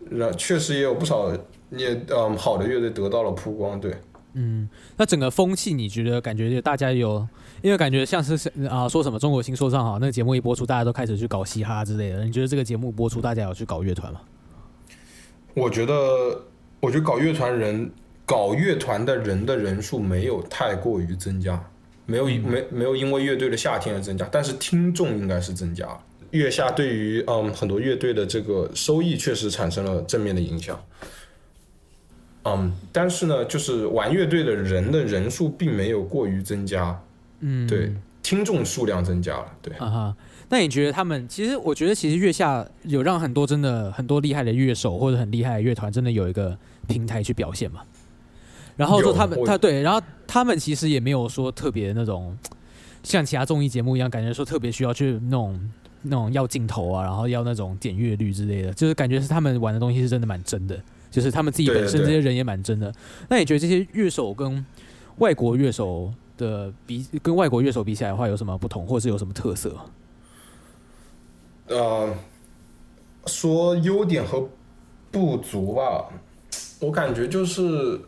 [SPEAKER 2] 那确实也有不少也嗯好的乐队得到了曝光，对。
[SPEAKER 1] 嗯那整个风气，你觉得感觉就大家有，因为感觉像是啊、说什么中国新说唱哈，那个节目一播出，大家都开始去搞嘻哈之类的。你觉得这个节目播出，大家有去搞乐团吗？
[SPEAKER 2] 我觉得，我觉得搞乐团人，搞乐团的人的人数没有太过于增加，没有没没有因为乐队的夏天而增加，但是听众应该是增加了。月下对于嗯很多乐队的这个收益确实产生了正面的影响。嗯，但是呢，就是玩乐队的人的人数并没有过于增加，
[SPEAKER 1] 嗯，
[SPEAKER 2] 对，听众数量增加了，对。
[SPEAKER 1] 啊哈。那你觉得他们其实，我觉得其实月下有让很多真的很多厉害的乐手或者很厉害的乐团，真的有一个平台去表现嘛。然后说他们他对，然后他们其实也没有说特别那种像其他综艺节目一样，感觉说特别需要去那种那种要镜头啊，然后要那种点阅率之类的，就是感觉是他们玩的东西是真的蛮真的，就是他们自己本身这些人也蛮真的。那你觉得这些乐手跟外国乐手的比，跟外国乐手比起来的话，有什么不同，或者是有什么特色？
[SPEAKER 2] 呃，说优点和不足吧，我感觉就是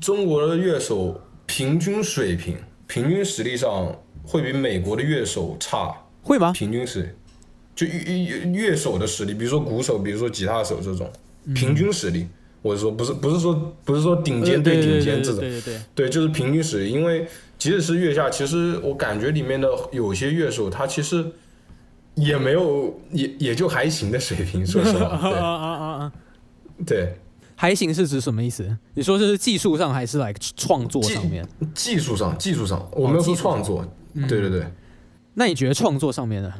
[SPEAKER 2] 中国的乐手平均水平、平均实力上会比美国的乐手差。
[SPEAKER 1] 会吗？
[SPEAKER 2] 平均实力，就乐乐乐手的实力，比如说鼓手，比如说吉他手这种平均实力，我是说不是不是说不是说顶尖
[SPEAKER 1] 呃对
[SPEAKER 2] 顶尖这种，
[SPEAKER 1] 对对对，
[SPEAKER 2] 对，就是平均实力。因为即使是月下，其实我感觉里面的有些乐手，他其实也没有，也也就还行的水平。说实
[SPEAKER 1] 啊
[SPEAKER 2] 话，
[SPEAKER 1] 啊啊啊啊！
[SPEAKER 2] 对对，
[SPEAKER 1] 还行是指什么意思？你说这是技术上还是来创作上面？
[SPEAKER 2] 技术上技术上，我没有说创作，对对对，
[SPEAKER 1] 那你觉得创作上面呢？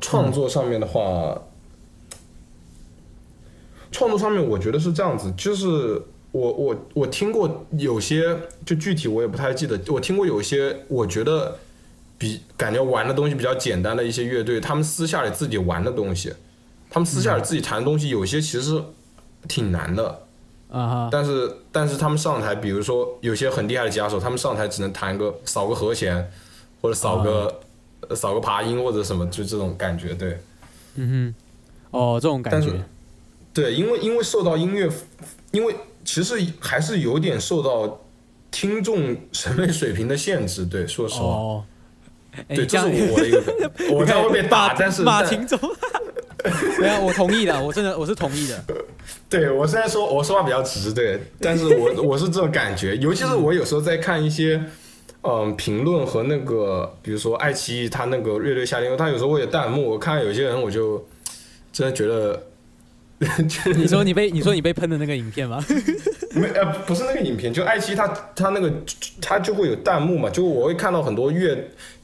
[SPEAKER 2] 创作上面的话，创作上面我觉得是这样子，就是我我我听过有些，就具体我也不太记得，我听过有些我觉得比感觉玩的东西比较简单的一些乐队，他们私下里自己玩的东西，他们私下里自己弹的东西，有些其实挺难的。
[SPEAKER 1] 啊哈，
[SPEAKER 2] 但是但是他们上台，比如说有些很厉害的吉他手，他们上台只能弹个扫个和弦，或者扫个、呃扫个爬音或者什么，就这种感觉，对。
[SPEAKER 1] 嗯哼，哦，这种感觉，
[SPEAKER 2] 对，因为因为受到音乐，因为其实还是有点受到听众审美水平的限制，对，说实话，
[SPEAKER 1] 哦，哎
[SPEAKER 2] 对，这是我的一个，我这样会被打，但是
[SPEAKER 1] 没有，我同意的，我真的我是同意的。
[SPEAKER 2] 对我虽然说，我说话比较直，对，但是我我是这种感觉，尤其是我有时候在看一些，嗯，评论和那个，比如说爱奇艺它那个乐队夏天，它有时候会有弹幕，我看有些人我就真的觉得，
[SPEAKER 1] 你说你被你说你被喷的那个影片吗？
[SPEAKER 2] 没呃不是那个影片，就爱奇艺它它那个它就会有弹幕嘛，就我会看到很多乐。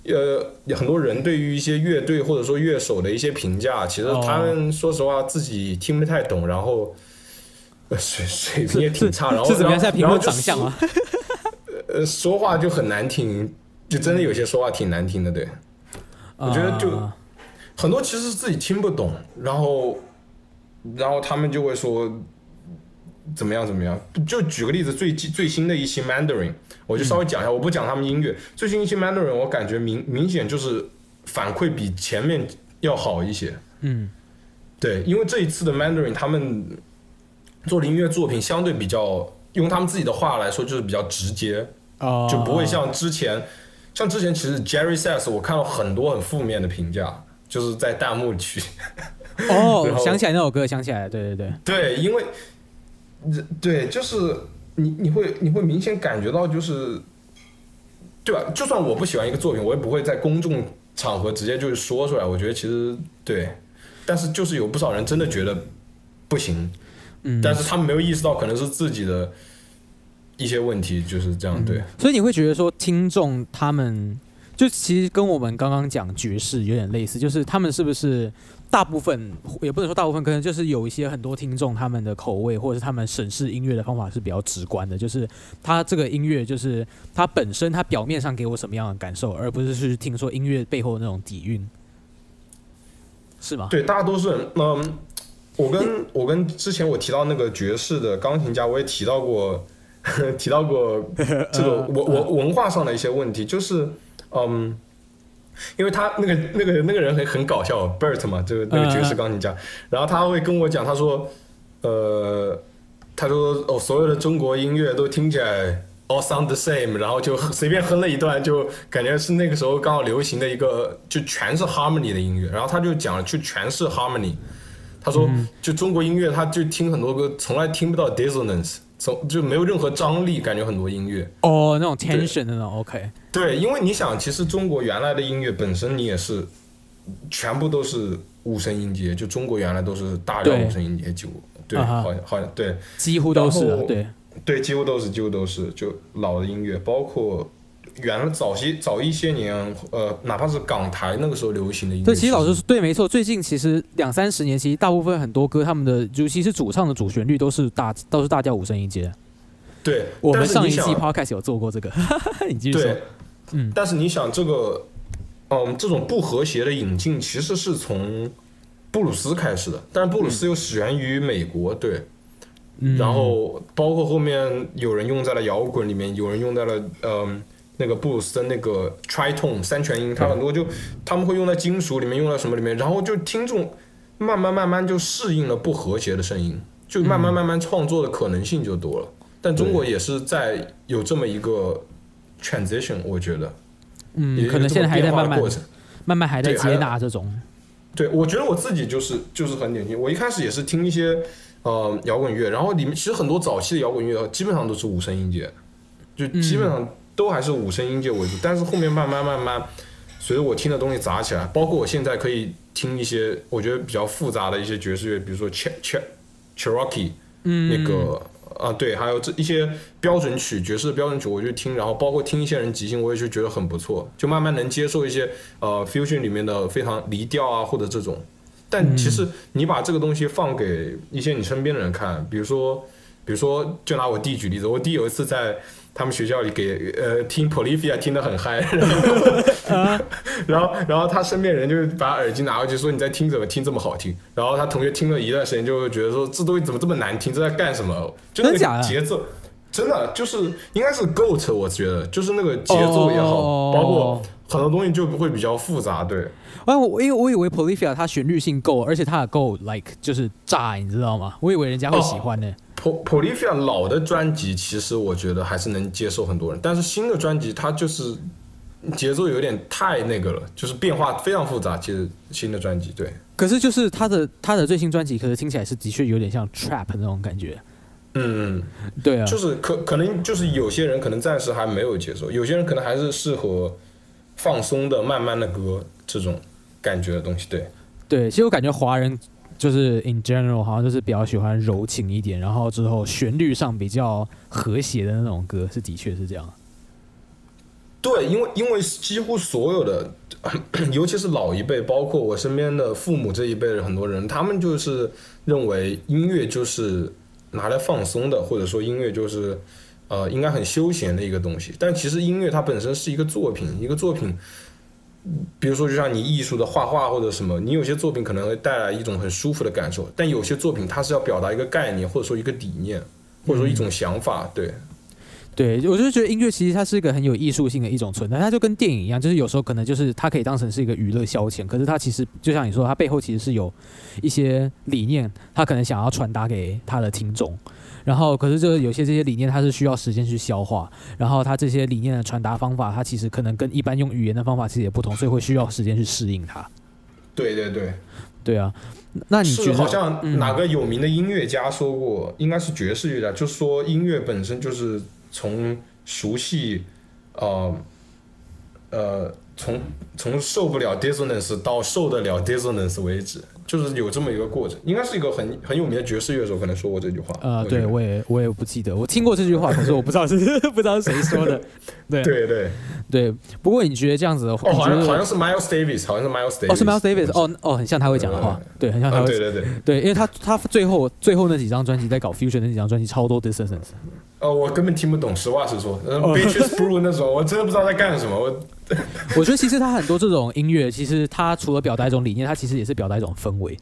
[SPEAKER 2] 呃，很多人对于一些乐队或者说乐手的一些评价，其实
[SPEAKER 1] 哦
[SPEAKER 2] 他们说实话自己听不太懂，然后呃水水平也挺差，然后
[SPEAKER 1] 是怎么样在评论
[SPEAKER 2] 然后就
[SPEAKER 1] 长相啊？
[SPEAKER 2] 呃，说话就很难听，就真的有些说话挺难听的，对。我觉得就
[SPEAKER 1] 啊
[SPEAKER 2] 很多其实是自己听不懂，然后，然后他们就会说怎么样怎么样。就举个例子，最最新的一期 Mandarin，我就稍微讲一下，我不讲他们音乐。最新一期 Mandarin，我感觉明明显就是反馈比前面要好一些。
[SPEAKER 1] 嗯
[SPEAKER 2] 对，因为这一次的 Mandarin 他们做的音乐作品相对比较，用他们自己的话来说就是比较直接，
[SPEAKER 1] 哦，
[SPEAKER 2] 就不会像之前，像之前其实 Jerry Sass 我看到很多很负面的评价，就是在弹幕区。
[SPEAKER 1] 哦 想起来那首歌，想起来了，对对对，
[SPEAKER 2] 对，因为，对，就是你你会你会明显感觉到就是，对吧？就算我不喜欢一个作品，我也不会在公众场合直接就是说出来。我觉得其实对，但是就是有不少人真的觉得不行，
[SPEAKER 1] 嗯，
[SPEAKER 2] 但是他们没有意识到可能是自己的一些问题，就是这样。对，
[SPEAKER 1] 所以你会觉得说，听众他们就其实跟我们刚刚讲爵士有点类似，就是他们是不是大部分也不能说大部分，可能就是有一些很多听众他们的口味或者是他们审视音乐的方法是比较直观的，就是他这个音乐就是他本身他表面上给我什么样的感受，而不是去听说音乐背后的那种底蕴，是吗？
[SPEAKER 2] 对，大多数人，嗯，我跟我跟之前我提到那个爵士的钢琴家，我也提到过，提到过 这个文文文化上的一些问题，就是，嗯，因为他那个那个那个人很很搞笑，Bert 嘛，就是那个爵士钢琴家，然后他会跟我讲，他说，呃，他说哦，所有的中国音乐都听起来。All sound the same，然后就随便哼了一段，就感觉是那个时候刚好流行的一个，就全是 harmony 的音乐。然后他就讲了，就全是 harmony。他说，就中国音乐，他就听很多歌，从来听不到 dissonance，从就没有任何张力，感觉很多音乐。
[SPEAKER 1] 哦，那种 tension 的那种 OK，
[SPEAKER 2] 对，因为你想，其实中国原来的音乐本身，你也是全部都是五声音阶，就中国原来都是大
[SPEAKER 1] 量
[SPEAKER 2] 五声音阶，几乎对，好像好像对。
[SPEAKER 1] 几乎都是对。
[SPEAKER 2] 对，几乎都是，几乎都是，就老的音乐，包括原来早些早一些年，呃，哪怕是港台那个时候流行的音乐。
[SPEAKER 1] 对，其实老实说，对，没错。最近其实两三十年，其实大部分很多歌，他们的尤其是主唱的主旋律都是大都是大调五声音阶。
[SPEAKER 2] 对，
[SPEAKER 1] 我们上一季 podcast 有做过这个，你继续说。
[SPEAKER 2] 对，
[SPEAKER 1] 嗯
[SPEAKER 2] 但是你想这个，嗯，这种不和谐的引进其实是从布鲁斯开始的，但是布鲁斯又始源于美国，对。
[SPEAKER 1] 嗯
[SPEAKER 2] 然后包括后面有人用在了摇滚里面，有人用在了嗯、那个布鲁斯的那个 tritone 三全音，它很多就他们会用在金属里面，用在什么里面，然后就听众慢慢慢慢就适应了不和谐的声音，就慢慢慢慢创作的可能性就多了。但中国也是在有这么一个 transition，我觉得，
[SPEAKER 1] 嗯，
[SPEAKER 2] 也
[SPEAKER 1] 可能现在还在慢慢
[SPEAKER 2] 过程。
[SPEAKER 1] 慢慢还在接纳这种，
[SPEAKER 2] 对，我觉得我自己就是就是很典型。我一开始也是听一些呃摇滚乐，然后里面其实很多早期的摇滚乐基本上都是五声音阶，就基本上都还是五声音阶为主。但是后面慢慢慢慢，随着我听的东西杂起来，包括我现在可以听一些我觉得比较复杂的一些爵士乐，比如说 Ch Ch Cherokee
[SPEAKER 1] 嗯，
[SPEAKER 2] 那个。啊，对，还有这一些标准曲、爵士的标准曲，我就听，然后包括听一些人即兴，我也就觉得很不错，就慢慢能接受一些呃 fusion 里面的非常离调啊，或者这种。但其实你把这个东西放给一些你身边的人看，比如说，比如说，就拿我弟举例子，我弟有一次在他们学校里给呃听 Polyphia 听得很嗨，然后 然后然后他身边人就把耳机拿过去说你在听怎么听这么好听，然后他同学听了一段时间就会觉得说这东西怎么这么难听，这在干什么？就那个节奏。真的就是应该是 Goat，我觉得就是那个节奏也好，
[SPEAKER 1] 哦
[SPEAKER 2] 包括很多东西就会比较复杂，对。
[SPEAKER 1] 哎，我因为我以为 Polyphia 它旋律性够，而且它也够 like 就是炸，你知道吗？我以为人家会喜欢呢。
[SPEAKER 2] Po Polyphia 老的专辑，其实我觉得还是能接受很多人，但是新的专辑它就是节奏有点太那个了，就是变化非常复杂。其实新的专辑，对，
[SPEAKER 1] 可是就是他的他的最新专辑，可是听起来是的确有点像 trap 那种感觉。
[SPEAKER 2] 嗯，
[SPEAKER 1] 对啊，
[SPEAKER 2] 就是可可能就是有些人可能暂时还没有接受，有些人可能还是适合放松的、慢慢的歌这种感觉的东西，对。
[SPEAKER 1] 对，其实我感觉华人就是 in general 好像就是比较喜欢柔情一点，然后之后旋律上比较和谐的那种歌，是的确是这样。
[SPEAKER 2] 对，因为因为几乎所有的，尤其是老一辈，包括我身边的父母这一辈的很多人，他们就是认为音乐就是拿来放松的，或者说音乐就是呃应该很休闲的一个东西。但其实音乐它本身是一个作品，一个作品，比如说就像你艺术的画画或者什么，你有些作品可能会带来一种很舒服的感受，但有些作品它是要表达一个概念，或者说一个理念，或者说一种想法，对。
[SPEAKER 1] 对，我就觉得音乐其实它是一个很有艺术性的一种存在，它就跟电影一样，就是有时候可能就是它可以当成是一个娱乐消遣，可是它其实就像你说，它背后其实是有一些理念，它可能想要传达给它的听众。然后，可是就是有些这些理念，它是需要时间去消化。然后，它这些理念的传达方法，它其实可能跟一般用语言的方法其实也不同，所以会需要时间去适应它。
[SPEAKER 2] 对对对，
[SPEAKER 1] 对啊，那你觉得
[SPEAKER 2] 好像
[SPEAKER 1] 嗯
[SPEAKER 2] 哪个有名的音乐家说过，应该是爵士乐的，就说音乐本身就是从熟悉，呃，呃，从从受不了 dissonance 到受得了 dissonance 为止，就是有这么一个过程。应该是一个很很有名的爵士乐手可能说过这句话。
[SPEAKER 1] 呃，对我也我也不记得，我听过这句话，可是我不知道是 不知道是谁说的。对
[SPEAKER 2] 对对，
[SPEAKER 1] 对，不过你觉得这样子的话，
[SPEAKER 2] 哦，好像好像是 Miles Davis，好像是 Miles Davis，
[SPEAKER 1] 哦，是 Miles Davis，哦哦，很像他会讲的话，对，很像他
[SPEAKER 2] 啊，
[SPEAKER 1] 会
[SPEAKER 2] 对对对，
[SPEAKER 1] 对，因为他他最后最后那几张专辑在搞 fusion 那几张专辑超多 dissonance，
[SPEAKER 2] 哦，我根本听不懂，实话实说，呃
[SPEAKER 1] 哦
[SPEAKER 2] ，Bitches Brew 那种，我真的不知道在干什么，我
[SPEAKER 1] 我觉得其实他很多这种音乐，其实它除了表达一种理念，它其实也是表达一种氛围，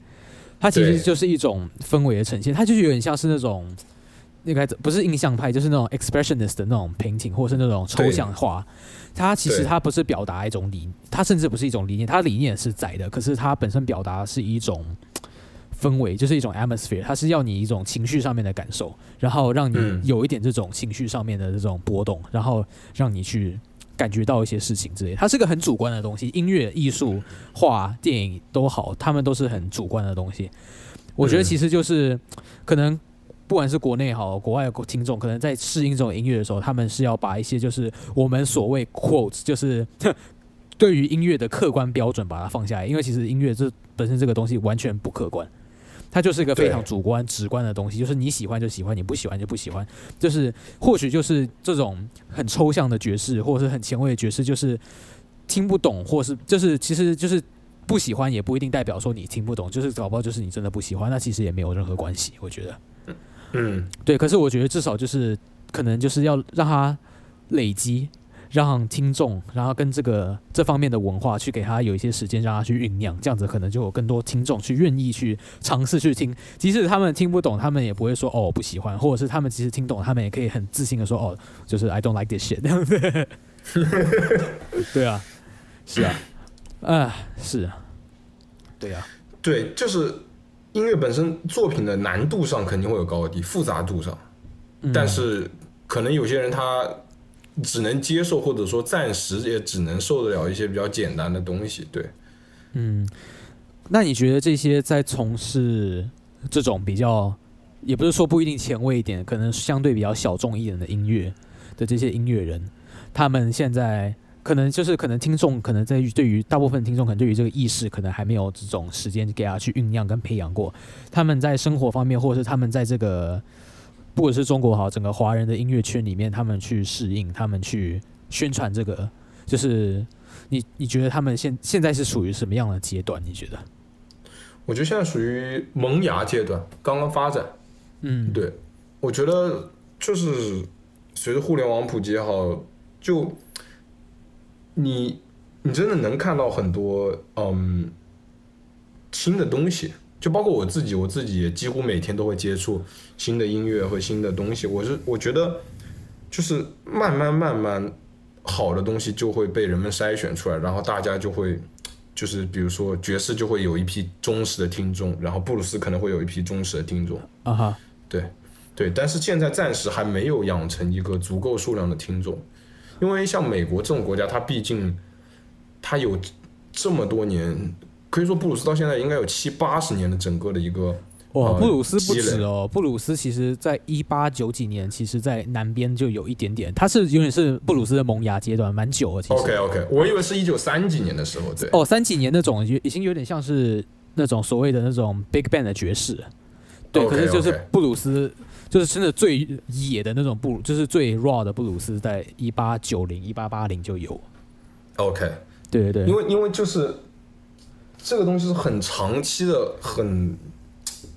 [SPEAKER 1] 它其实就是一种氛围的呈现，它就是有点像是那种。那个不是印象派，就是那种 expressionist 的那种 painting，或是那种抽象画。它其实
[SPEAKER 2] 对
[SPEAKER 1] 它不是表达一种理，它甚至不是一种理念，它理念是在的，可是它本身表达是一种氛围，就是一种 atmosphere，它是要你一种情绪上面的感受，然后让你
[SPEAKER 2] 嗯
[SPEAKER 1] 有一点这种情绪上面的这种波动，然后让你去感觉到一些事情之类。它是个很主观的东西，音乐、艺术、画、电影都好，他们都是很主观的东西。我觉得其实就是可能。不管是国内好，国外的听众，可能在适应这种音乐的时候，他们是要把一些就是我们所谓 quotes，就是对于音乐的客观标准把它放下来，因为其实音乐这本身这个东西完全不客观，它就是一个非常主观、直观的东西，就是你喜欢就喜欢，你不喜欢就不喜欢，就是或许就是这种很抽象的爵士，或者是很前卫的爵士，就是听不懂，或是就是其实就是不喜欢，也不一定代表说你听不懂，就是搞不好就是你真的不喜欢，那其实也没有任何关系，我觉得。
[SPEAKER 2] 嗯，
[SPEAKER 1] 对，可是我觉得至少就是可能就是要让它累积，让听众，然后跟这个这方面的文化去给他有一些时间让他去酝酿，这样子可能就有更多听众去愿意去尝试去听，即使他们听不懂，他们也不会说哦不喜欢，或者是他们其实听懂，他们也可以很自信的说哦，就是 I don't like this shit 这样子。对啊，是啊，啊。是啊，对啊，
[SPEAKER 2] 对，就是音乐本身作品的难度上肯定会有高低，复杂度上，
[SPEAKER 1] 嗯。
[SPEAKER 2] 但是可能有些人他只能接受，或者说暂时也只能受得了一些比较简单的东西。对，
[SPEAKER 1] 嗯，那你觉得这些在从事这种比较，也不是说不一定前卫一点，可能相对比较小众一点的音乐的这些音乐人，他们现在可能就是可能听众可能在对于大部分听众可能对于这个意识可能还没有这种时间给他去酝酿跟培养过，他们在生活方面，或者是他们在这个不管是中国好整个华人的音乐圈里面，他们去适应，他们去宣传这个，就是你你觉得他们现现在是属于什么样的阶段？你觉得？
[SPEAKER 2] 我觉得现在属于萌芽阶段，刚刚发展。
[SPEAKER 1] 嗯，
[SPEAKER 2] 对，我觉得就是随着互联网普及也好，就你你真的能看到很多嗯新的东西，就包括我自己，我自己也几乎每天都会接触新的音乐和新的东西。我是我觉得就是慢慢慢慢好的东西就会被人们筛选出来，然后大家就会。就是比如说爵士就会有一批忠实的听众，然后布鲁斯可能会有一批忠实的听众，
[SPEAKER 1] 啊哈，
[SPEAKER 2] 对，对，但是现在暂时还没有养成一个足够数量的听众，因为像美国这种国家，它毕竟它有这么多年，可以说布鲁斯到现在应该有七八十年的整个的一个
[SPEAKER 1] 哇，
[SPEAKER 2] 呃
[SPEAKER 1] 布鲁斯不止哦，布鲁斯其实在一八九几年，其实在南边就有一点点，它是有点是布鲁斯的萌芽阶段，蛮久了。其实。
[SPEAKER 2] OK OK，我以为是一九三几年的时候，对，
[SPEAKER 1] 哦，三几年那种已已经有点像是那种所谓的那种 big band 的爵士，对可是就是布鲁斯，就是真的最野的那种布鲁，就是最 raw 的布鲁斯，在一八九零、一八八零就有。
[SPEAKER 2] OK，
[SPEAKER 1] 对对对，
[SPEAKER 2] 因为因为就是这个东西是很长期的，很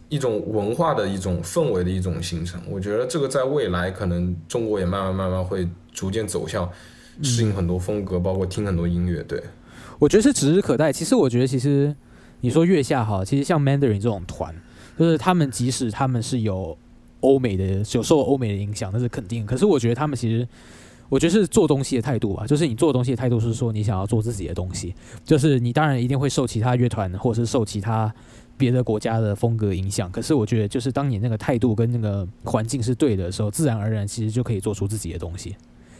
[SPEAKER 2] 一种文化的一种氛围的一种形成。我觉得这个在未来可能中国也慢慢慢慢会逐渐走向适应很多风格，包括听很多音乐。对，
[SPEAKER 1] 我觉得是指日可待。其实我觉得，其实你说月下哈，其实像 Mandarin 这种团，就是他们即使他们是有欧美的有受欧美的影响，那是肯定。可是我觉得他们其实，我觉得是做东西的态度吧，就是你做东西的态度是说你想要做自己的东西，就是你当然一定会受其他乐团或者是受其他别的国家的风格影响。可是我觉得，就是当你那个态度跟那个环境是对的时候，自然而然其实就可以做出自己的东西。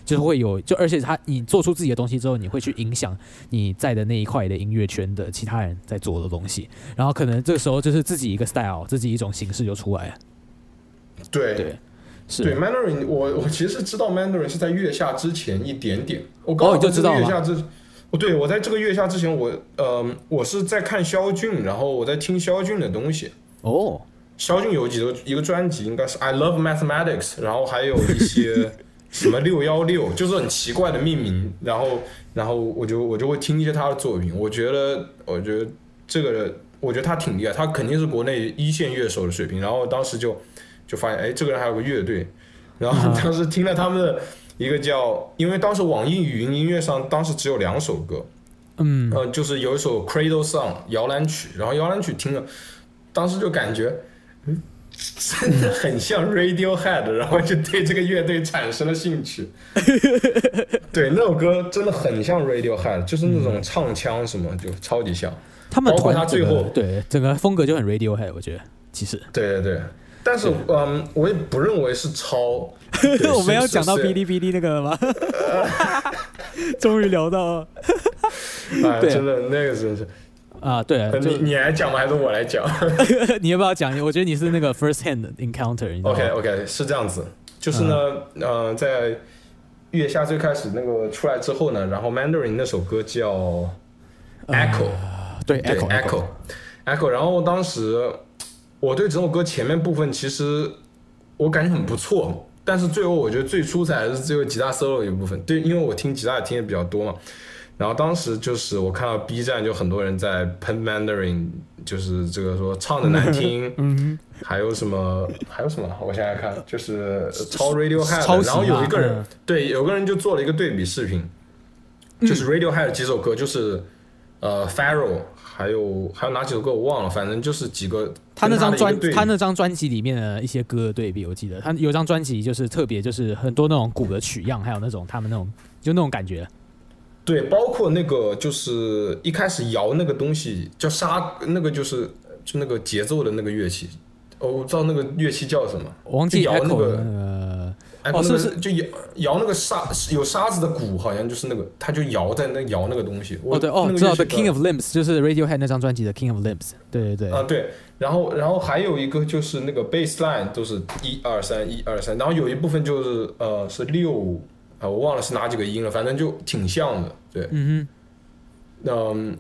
[SPEAKER 1] 就是会有，就而且他你做出自己的东西之后，你会去影响你在的那一块的音乐圈的其他人在做的东西，然后可能这个时候就是自己一个 style，自己一种形式就出来了。
[SPEAKER 2] 对
[SPEAKER 1] 对，是。
[SPEAKER 2] 对，Mandarin，我我其实知道 Mandarin 是在月下之前一点点，我刚
[SPEAKER 1] 哦
[SPEAKER 2] 好
[SPEAKER 1] 就知道
[SPEAKER 2] 月下之，哦，对我在这个月下之前，我呃我是在看肖俊，然后我在听肖俊的东西。
[SPEAKER 1] 哦，
[SPEAKER 2] 肖俊有几个一个专辑，应该是 I Love Mathematics，然后还有一些 什么六幺六，就是很奇怪的命名，然后然后我就我就会听一些他的作品，我觉得我觉得这个我觉得他挺厉害，他肯定是国内一线乐手的水平，然后当时就就发现哎这个人还有个乐队，然后
[SPEAKER 1] 啊。
[SPEAKER 2] 当时听了他们的一个叫，因为当时网易云音音乐上当时只有两首歌，
[SPEAKER 1] 嗯，
[SPEAKER 2] 呃，就是有一首 Cradle Song 摇篮曲，然后摇篮曲听了，当时就感觉，嗯，真的很像 Radiohead，然后就对这个乐队产生了兴趣。对，那首歌真的很像 Radiohead，就是那种唱腔什么就超级像。
[SPEAKER 1] 他们
[SPEAKER 2] 包括
[SPEAKER 1] 团
[SPEAKER 2] 他最后
[SPEAKER 1] 对整个风格就很 Radiohead，我觉得其实。
[SPEAKER 2] 对对对，但是嗯，我也不认为是抄。对
[SPEAKER 1] 我们要讲到哔哩哔哩那个了吗？终于聊到了
[SPEAKER 2] 是 哎，
[SPEAKER 1] 对
[SPEAKER 2] 真的那个真是。
[SPEAKER 1] 啊，对啊，
[SPEAKER 2] 你你来讲吗？还是我来讲？
[SPEAKER 1] 你要不要讲？我觉得你是那个 first hand encounter，你知道吗
[SPEAKER 2] OK OK，是这样子，就是呢，呃，在月下最开始那个出来之后呢，然后 Mandarin 那首歌叫 Echo，、
[SPEAKER 1] 对
[SPEAKER 2] 对
[SPEAKER 1] echo
[SPEAKER 2] Echo Echo，然后当时我对整首歌前面部分其实我感觉很不错，但是最后我觉得最出彩的是最后吉他 solo 一部分，对，因为我听吉他也听的比较多嘛。然后当时就是我看到 B 站就很多人在喷 Mandarin，就是这个说唱的难听，
[SPEAKER 1] 嗯，
[SPEAKER 2] 还有什么还有什么？我想想看，就是超 Radiohead，然后有一个人、
[SPEAKER 1] 嗯
[SPEAKER 2] 对有个人就做了一个对比视频，就是 Radiohead 几首歌，就是呃 Pharaoh，还有还有哪几首歌我忘了，反正就是几个
[SPEAKER 1] 他那张专他那张专辑里面的一些歌的对比，我记得他有张专辑就是特别就是很多那种鼓的取样，还有那种他们那种就那种感觉。
[SPEAKER 2] 对，包括那个就是一开始摇那个东西叫沙，那个就是就那个节奏的那个乐器，哦，我不知道那个乐器叫什么。
[SPEAKER 1] 我忘记
[SPEAKER 2] 摇那个
[SPEAKER 1] 哦是不是
[SPEAKER 2] 就摇摇那个沙有沙子的鼓，好像就是那个，他就摇在那摇那个东西。我
[SPEAKER 1] 哦对哦
[SPEAKER 2] 那个
[SPEAKER 1] 知道
[SPEAKER 2] The
[SPEAKER 1] King of Limbs 就是 Radiohead 那张专辑的 King of Limbs，对对对，
[SPEAKER 2] 啊对，然后然后还有一个就是那个 bass line 都是一二三一二三，然后有一部分就是呃是六啊，我忘了是哪几个音了，反正就挺像的，对。
[SPEAKER 1] 嗯
[SPEAKER 2] 嗯，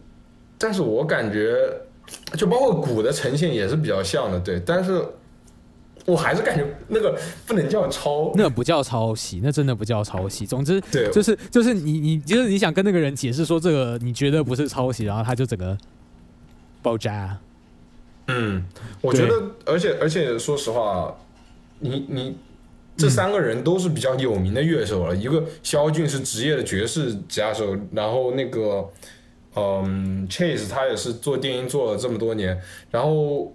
[SPEAKER 2] 但是我感觉，就包括鼓的呈现也是比较像的，对。但是我还是感觉那个不能叫抄，，
[SPEAKER 1] 那不叫抄袭，那真的不叫抄袭。总之
[SPEAKER 2] 对，
[SPEAKER 1] 就是就是你你就是你想跟那个人解释说这个你觉得不是抄袭，然后他就整个爆炸。
[SPEAKER 2] 嗯，我觉得，而且而且说实话，你你这三个人都是比较有名的乐手了，一个肖俊是职业的爵士吉他手，然后那个嗯 Chase 他也是做电音做了这么多年，然后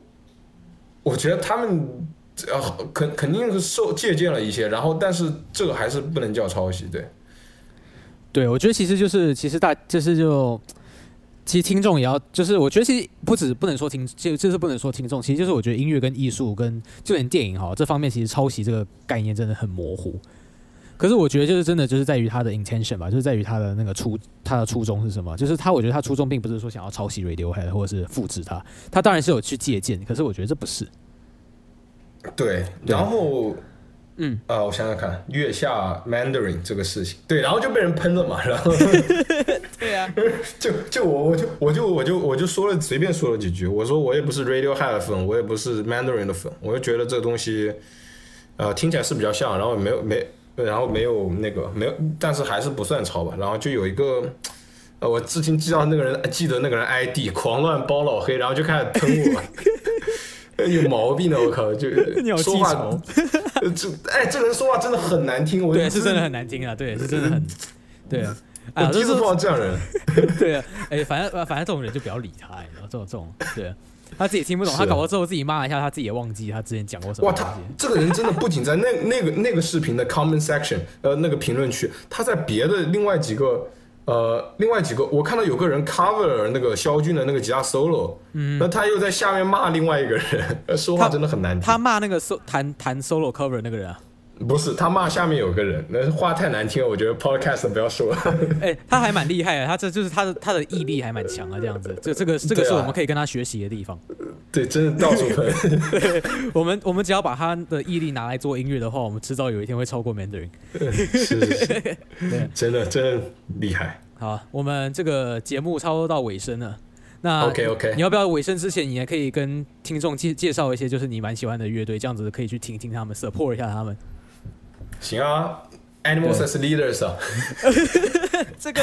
[SPEAKER 2] 我觉得他们。呃，肯肯定是受借鉴了一些，然后但是这个还是不能叫抄袭，对，
[SPEAKER 1] 对，我觉得其实就是其实大就是就。其实听众也要，就是我觉得其实不止不能说听，就就是不能说听众，其实就是我觉得音乐跟艺术跟就连电影哈这方面，其实抄袭这个概念真的很模糊。可是我觉得就是真的就是在于他的 intention 吧，就是在于他的那个初他的初衷是什么？就是他我觉得他初衷并不是说想要抄袭 Radiohead 或者是复制它，他当然是有去借鉴，可是我觉得这不是。
[SPEAKER 2] 对，
[SPEAKER 1] 对。
[SPEAKER 2] 然后，
[SPEAKER 1] 嗯，
[SPEAKER 2] 啊、我想想看，月下 Mandarin 这个事情，对，然后就被人喷了嘛，然后
[SPEAKER 1] 对啊，
[SPEAKER 2] 就就我我就我就我就我就说了随便说了几句，我说我也不是 Radiohead 的粉，我也不是 Mandarin 的粉，我就觉得这个东西，呃，听起来是比较像，然后没有没，然后没有那个没有，但是还是不算抄吧，然后就有一个。呃，我至今记到那个人，记得那个人 ID 狂乱包老黑，然后就开始喷我，有毛病的，我靠，就 说话这哎，这人说话真的很难听，我
[SPEAKER 1] 对，是真的很难听啊，对，是真的很，对啊，
[SPEAKER 2] 我
[SPEAKER 1] 啊，就是
[SPEAKER 2] 第一次碰到这样人。
[SPEAKER 1] 对啊，哎、反正反正这种人就不要理他，你知道这种这种，对啊，他自己听不懂，他搞到之后自己骂一下，他自己也忘记他之前讲过什么
[SPEAKER 2] 哇，他。这个人真的不仅在那那个那个视频的 comment section，呃，那个评论区，他在别的另外几个。呃，另外几个，我看到有个人 cover 那个肖俊的那个吉他 solo，嗯，那他又在下面骂另外一个人，说话
[SPEAKER 1] 他
[SPEAKER 2] 真的很难听。
[SPEAKER 1] 他骂那个 so 弹弹 solo cover 那个人啊，
[SPEAKER 2] 不是他骂下面有个人，那话太难听了，我觉得 podcast 不要说了。
[SPEAKER 1] 哎、他还蛮厉害的，他这就是他的他的毅力还蛮强啊，这样子，这这个这个是我们可以跟他学习的地方。
[SPEAKER 2] 对，真的到处喷。
[SPEAKER 1] 我们我们只要把他的毅力拿来做音乐的话，我们迟早有一天会超过 Mandarin。
[SPEAKER 2] 是是是，
[SPEAKER 1] 对，
[SPEAKER 2] 真的真的厉害。
[SPEAKER 1] 好，我们这个节目差不多到尾声了。那
[SPEAKER 2] OK OK，
[SPEAKER 1] 你要不要尾声之前，你也可以跟听众介介绍一些，就是你蛮喜欢的乐队，这样子可以去听听他们，support 一下他们。
[SPEAKER 2] 行啊，Animals as leaders 啊，
[SPEAKER 1] 这个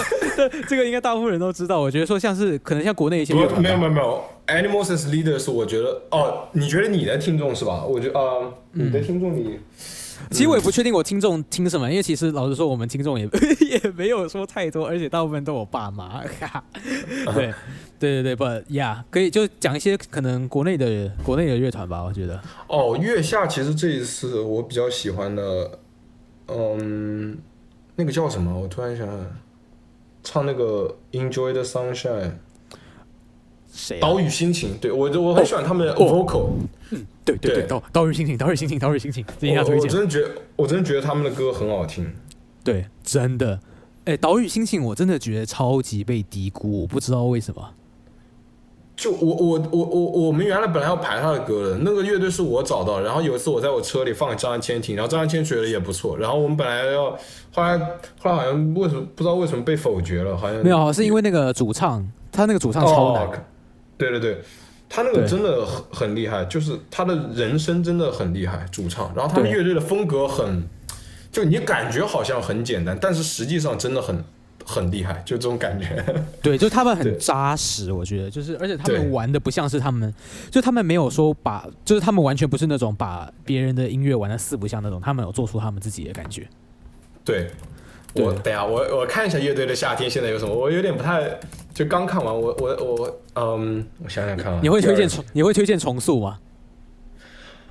[SPEAKER 1] 这个应该大部分人都知道。我觉得说像是可能像国内一些
[SPEAKER 2] 没有没有没有，Animals as leaders，我觉得哦，你觉得你的听众是吧？我觉得啊、你的听众你
[SPEAKER 1] 其实我也不确定我听众听什么，因为其实老实说，我们听众也 也没有说太多，而且大部分都我爸妈。对对对对，But yeah，可以就讲一些可能国内的国内的乐团吧，我觉得。
[SPEAKER 2] 哦，月下其实这一次我比较喜欢的，嗯，那个叫什么？我突然想想，唱那个 Enjoy the Sunshine，
[SPEAKER 1] 谁、啊？
[SPEAKER 2] 岛屿心情，对我我很喜欢他们的 vocal，、
[SPEAKER 1] 对对对，
[SPEAKER 2] 对
[SPEAKER 1] 岛岛屿心情，岛屿心情，岛屿心情，这一定要
[SPEAKER 2] 我
[SPEAKER 1] 推荐。
[SPEAKER 2] 我真的觉得我真的觉得他们的歌很好听。
[SPEAKER 1] 对，真的。哎，岛屿心情我真的觉得超级被低估，我不知道为什么。
[SPEAKER 2] 就我我我我我们原来本来要排他的歌的，那个乐队是我找到，然后有一次我在我车里放给张安千听，然后张安千觉得也不错，然后我们本来要，后来后来好像为什么不知道为什么被否决了，好像
[SPEAKER 1] 没有，是因为那个主唱，他那个主唱超难。
[SPEAKER 2] 哦，对对对，他那个真的很很厉害，就是他的人声真的很厉害，主唱，然后他们乐队的风格很，就你感觉好像很简单，但是实际上真的很很厉害，就这种感觉。
[SPEAKER 1] 对，就他们很扎实，我觉得就是，而且他们玩的不像是他们，就他们没有说把，就是他们完全不是那种把别人的音乐玩的四不像那种，他们有做出他们自己的感觉。
[SPEAKER 2] 对，
[SPEAKER 1] 对
[SPEAKER 2] 我等下我我看一下乐队的夏天现在有什么，我有点不太，就刚看完，我我我嗯，我想想看啊，
[SPEAKER 1] 你会推荐重，你会推荐重塑吗？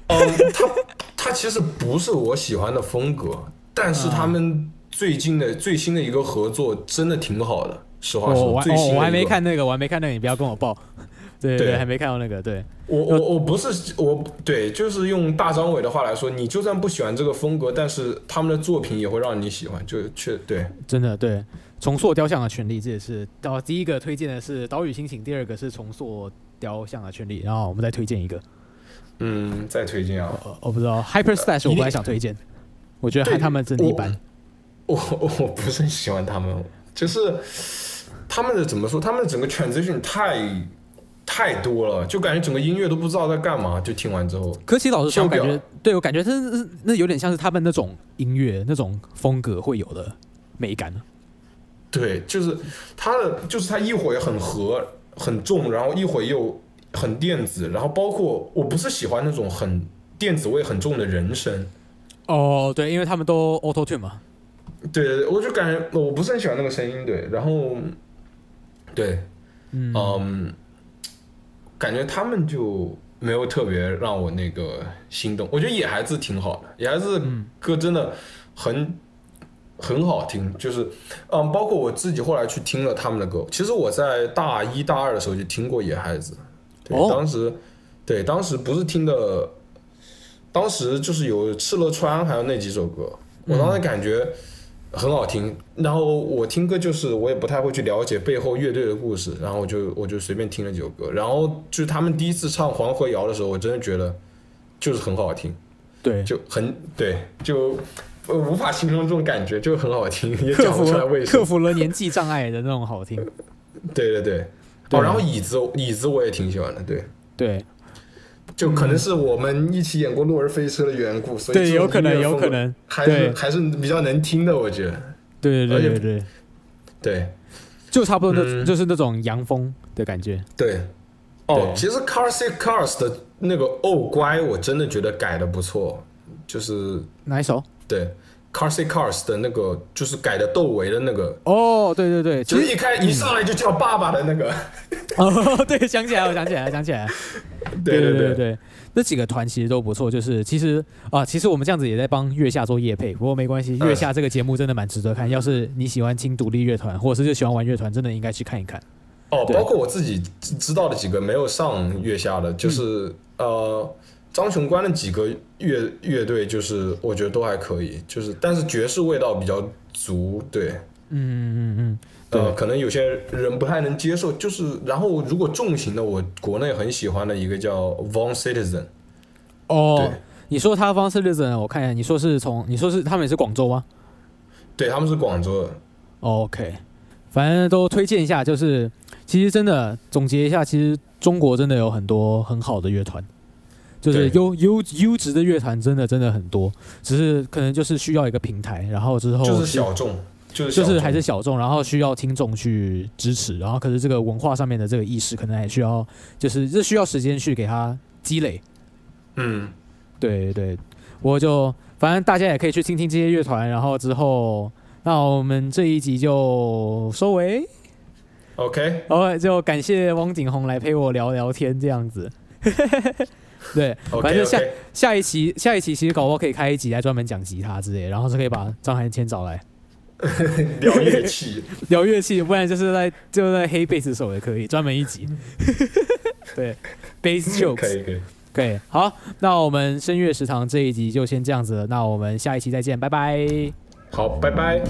[SPEAKER 2] 嗯，他他其实不是我喜欢的风格，但是他们最近的最新的一个合作真的挺好的，实话说，
[SPEAKER 1] 我我
[SPEAKER 2] 最新
[SPEAKER 1] 哦我还没看那个，我还没看那个，你不要跟我报。对对，
[SPEAKER 2] 对
[SPEAKER 1] 还没看到那个，对，
[SPEAKER 2] 我我我不是我对，就是用大张伟的话来说，你就算不喜欢这个风格，但是他们的作品也会让你喜欢，就确对
[SPEAKER 1] 真的对。重塑雕像的权利，这也是到第一个推荐的是岛屿心情，第二个是重塑雕像的权利，然后我们再推荐一个，
[SPEAKER 2] 嗯，再推荐啊，
[SPEAKER 1] 呃，我不知道 Hyper Slash，我本来想推荐，我觉得
[SPEAKER 2] 对
[SPEAKER 1] 他们真的一般。
[SPEAKER 2] 我我 我不是很喜欢他们，就是他们的怎么说，他们的整个 transition 太太多了，就感觉整个音乐都不知道在干嘛，就听完之后，
[SPEAKER 1] 可其老师说，我感觉对我感觉他那那有点像是他们那种音乐那种风格会有的美感。
[SPEAKER 2] 对，就是他的，就是他一会儿很和很重，然后一会儿又很电子，然后包括我不是喜欢那种很电子味很重的人声。
[SPEAKER 1] 哦，对，因为他们都 Auto Tune 嘛。
[SPEAKER 2] 对对对，我就感觉我不是很喜欢那个声音，对，然后，对，
[SPEAKER 1] 嗯，
[SPEAKER 2] 嗯，感觉他们就没有特别让我那个心动。我觉得野孩子挺好的，野孩子歌真的很很好听，就是嗯，包括我自己后来去听了他们的歌。其实我在大一大二的时候就听过野孩子，对，
[SPEAKER 1] 哦
[SPEAKER 2] 当时对当时不是听的，当时就是有敕勒川还有那几首歌，我当时感觉。很好听，然后我听歌就是我也不太会去了解背后乐队的故事，然后我就我就随便听了几首歌，然后就是他们第一次唱《黄河谣》的时候，我真的觉得就是很好听，
[SPEAKER 1] 对，
[SPEAKER 2] 就很对，就呃无法形容这种感觉，就很好听，也
[SPEAKER 1] 克
[SPEAKER 2] 讲不
[SPEAKER 1] 服
[SPEAKER 2] 出来为什么。
[SPEAKER 1] 克服了年纪障碍的那种好听。
[SPEAKER 2] 对对对，
[SPEAKER 1] 对。
[SPEAKER 2] 哦，然后椅子椅子我也挺喜欢的，对，
[SPEAKER 1] 对
[SPEAKER 2] 就可能是我们一起演过《落日飞车》的缘故，所以
[SPEAKER 1] 对，有可能，有可能。
[SPEAKER 2] 还是
[SPEAKER 1] 对
[SPEAKER 2] 还是比较能听的，我觉得，
[SPEAKER 1] 对对对对对，
[SPEAKER 2] 对。
[SPEAKER 1] 就差不多那、
[SPEAKER 2] 嗯
[SPEAKER 1] 就是那种洋风的感觉。
[SPEAKER 2] 对，哦，其实 Car Sick Cars 的那个哦乖，我真的觉得改的不错，就是
[SPEAKER 1] 哪一首？
[SPEAKER 2] 对 Car Sick Cars 的那个，就是改的窦唯的那个，
[SPEAKER 1] 哦，对对对，
[SPEAKER 2] 就是一开一上来就叫爸爸的那个，
[SPEAKER 1] 哦，对，想起来，我想起来，想起来。
[SPEAKER 2] 对
[SPEAKER 1] 对
[SPEAKER 2] 对，
[SPEAKER 1] 对，那几个团其实都不错。就是其实啊，其实我们这样子也在帮月下做夜配，不过没关系，
[SPEAKER 2] 嗯
[SPEAKER 1] 月下这个节目真的蛮值得看。要是你喜欢听独立乐团，或者是就喜欢玩乐团，真的应该去看一看。
[SPEAKER 2] 哦，包括我自己知知道的几个没有上月下的，就是、呃张雄关的几个乐乐队，就是我觉得都还可以，就是但是爵士味道比较足，对。
[SPEAKER 1] 嗯嗯嗯
[SPEAKER 2] 呃，
[SPEAKER 1] 对
[SPEAKER 2] 可能有些人不太能接受，就是然后如果重型的，我国内很喜欢的一个叫 Von Citizen，
[SPEAKER 1] 嗯，哦，你说他 Von Citizen，，我看一下，你说是从，你说是他们也是广州吗？
[SPEAKER 2] 对，他们是广州的
[SPEAKER 1] ，OK，反正都推荐一下。就是其实真的总结一下，其实中国真的有很多很好的乐团，就是优优优质的乐团真的真的很多，只是可能就是需要一个平台，然后之后
[SPEAKER 2] 就是小众，就是
[SPEAKER 1] 就是还是小众，然后需要听众去支持，然后可是这个文化上面的这个意识，可能还需要就是这需要时间去给它积累。
[SPEAKER 2] 嗯，
[SPEAKER 1] 对对，我就反正大家也可以去听听这些乐团，然后之后，那我们这一集就收尾。OK，OK，，就感谢汪景宏来陪我聊聊天，这样子。对反正下下一期下一期其实搞不好可以开一集来专门讲吉他之类，然后是可以把张涵谦找来
[SPEAKER 2] 聊乐器，
[SPEAKER 1] 聊乐器，不然就是在就在黑贝斯手也可以专门一集。对，bass
[SPEAKER 2] 可
[SPEAKER 1] jokes
[SPEAKER 2] 以可以，
[SPEAKER 1] 可以。好，那我们声乐食堂这一集就先这样子了，那我们下一期再见，拜拜。
[SPEAKER 2] 好，拜拜。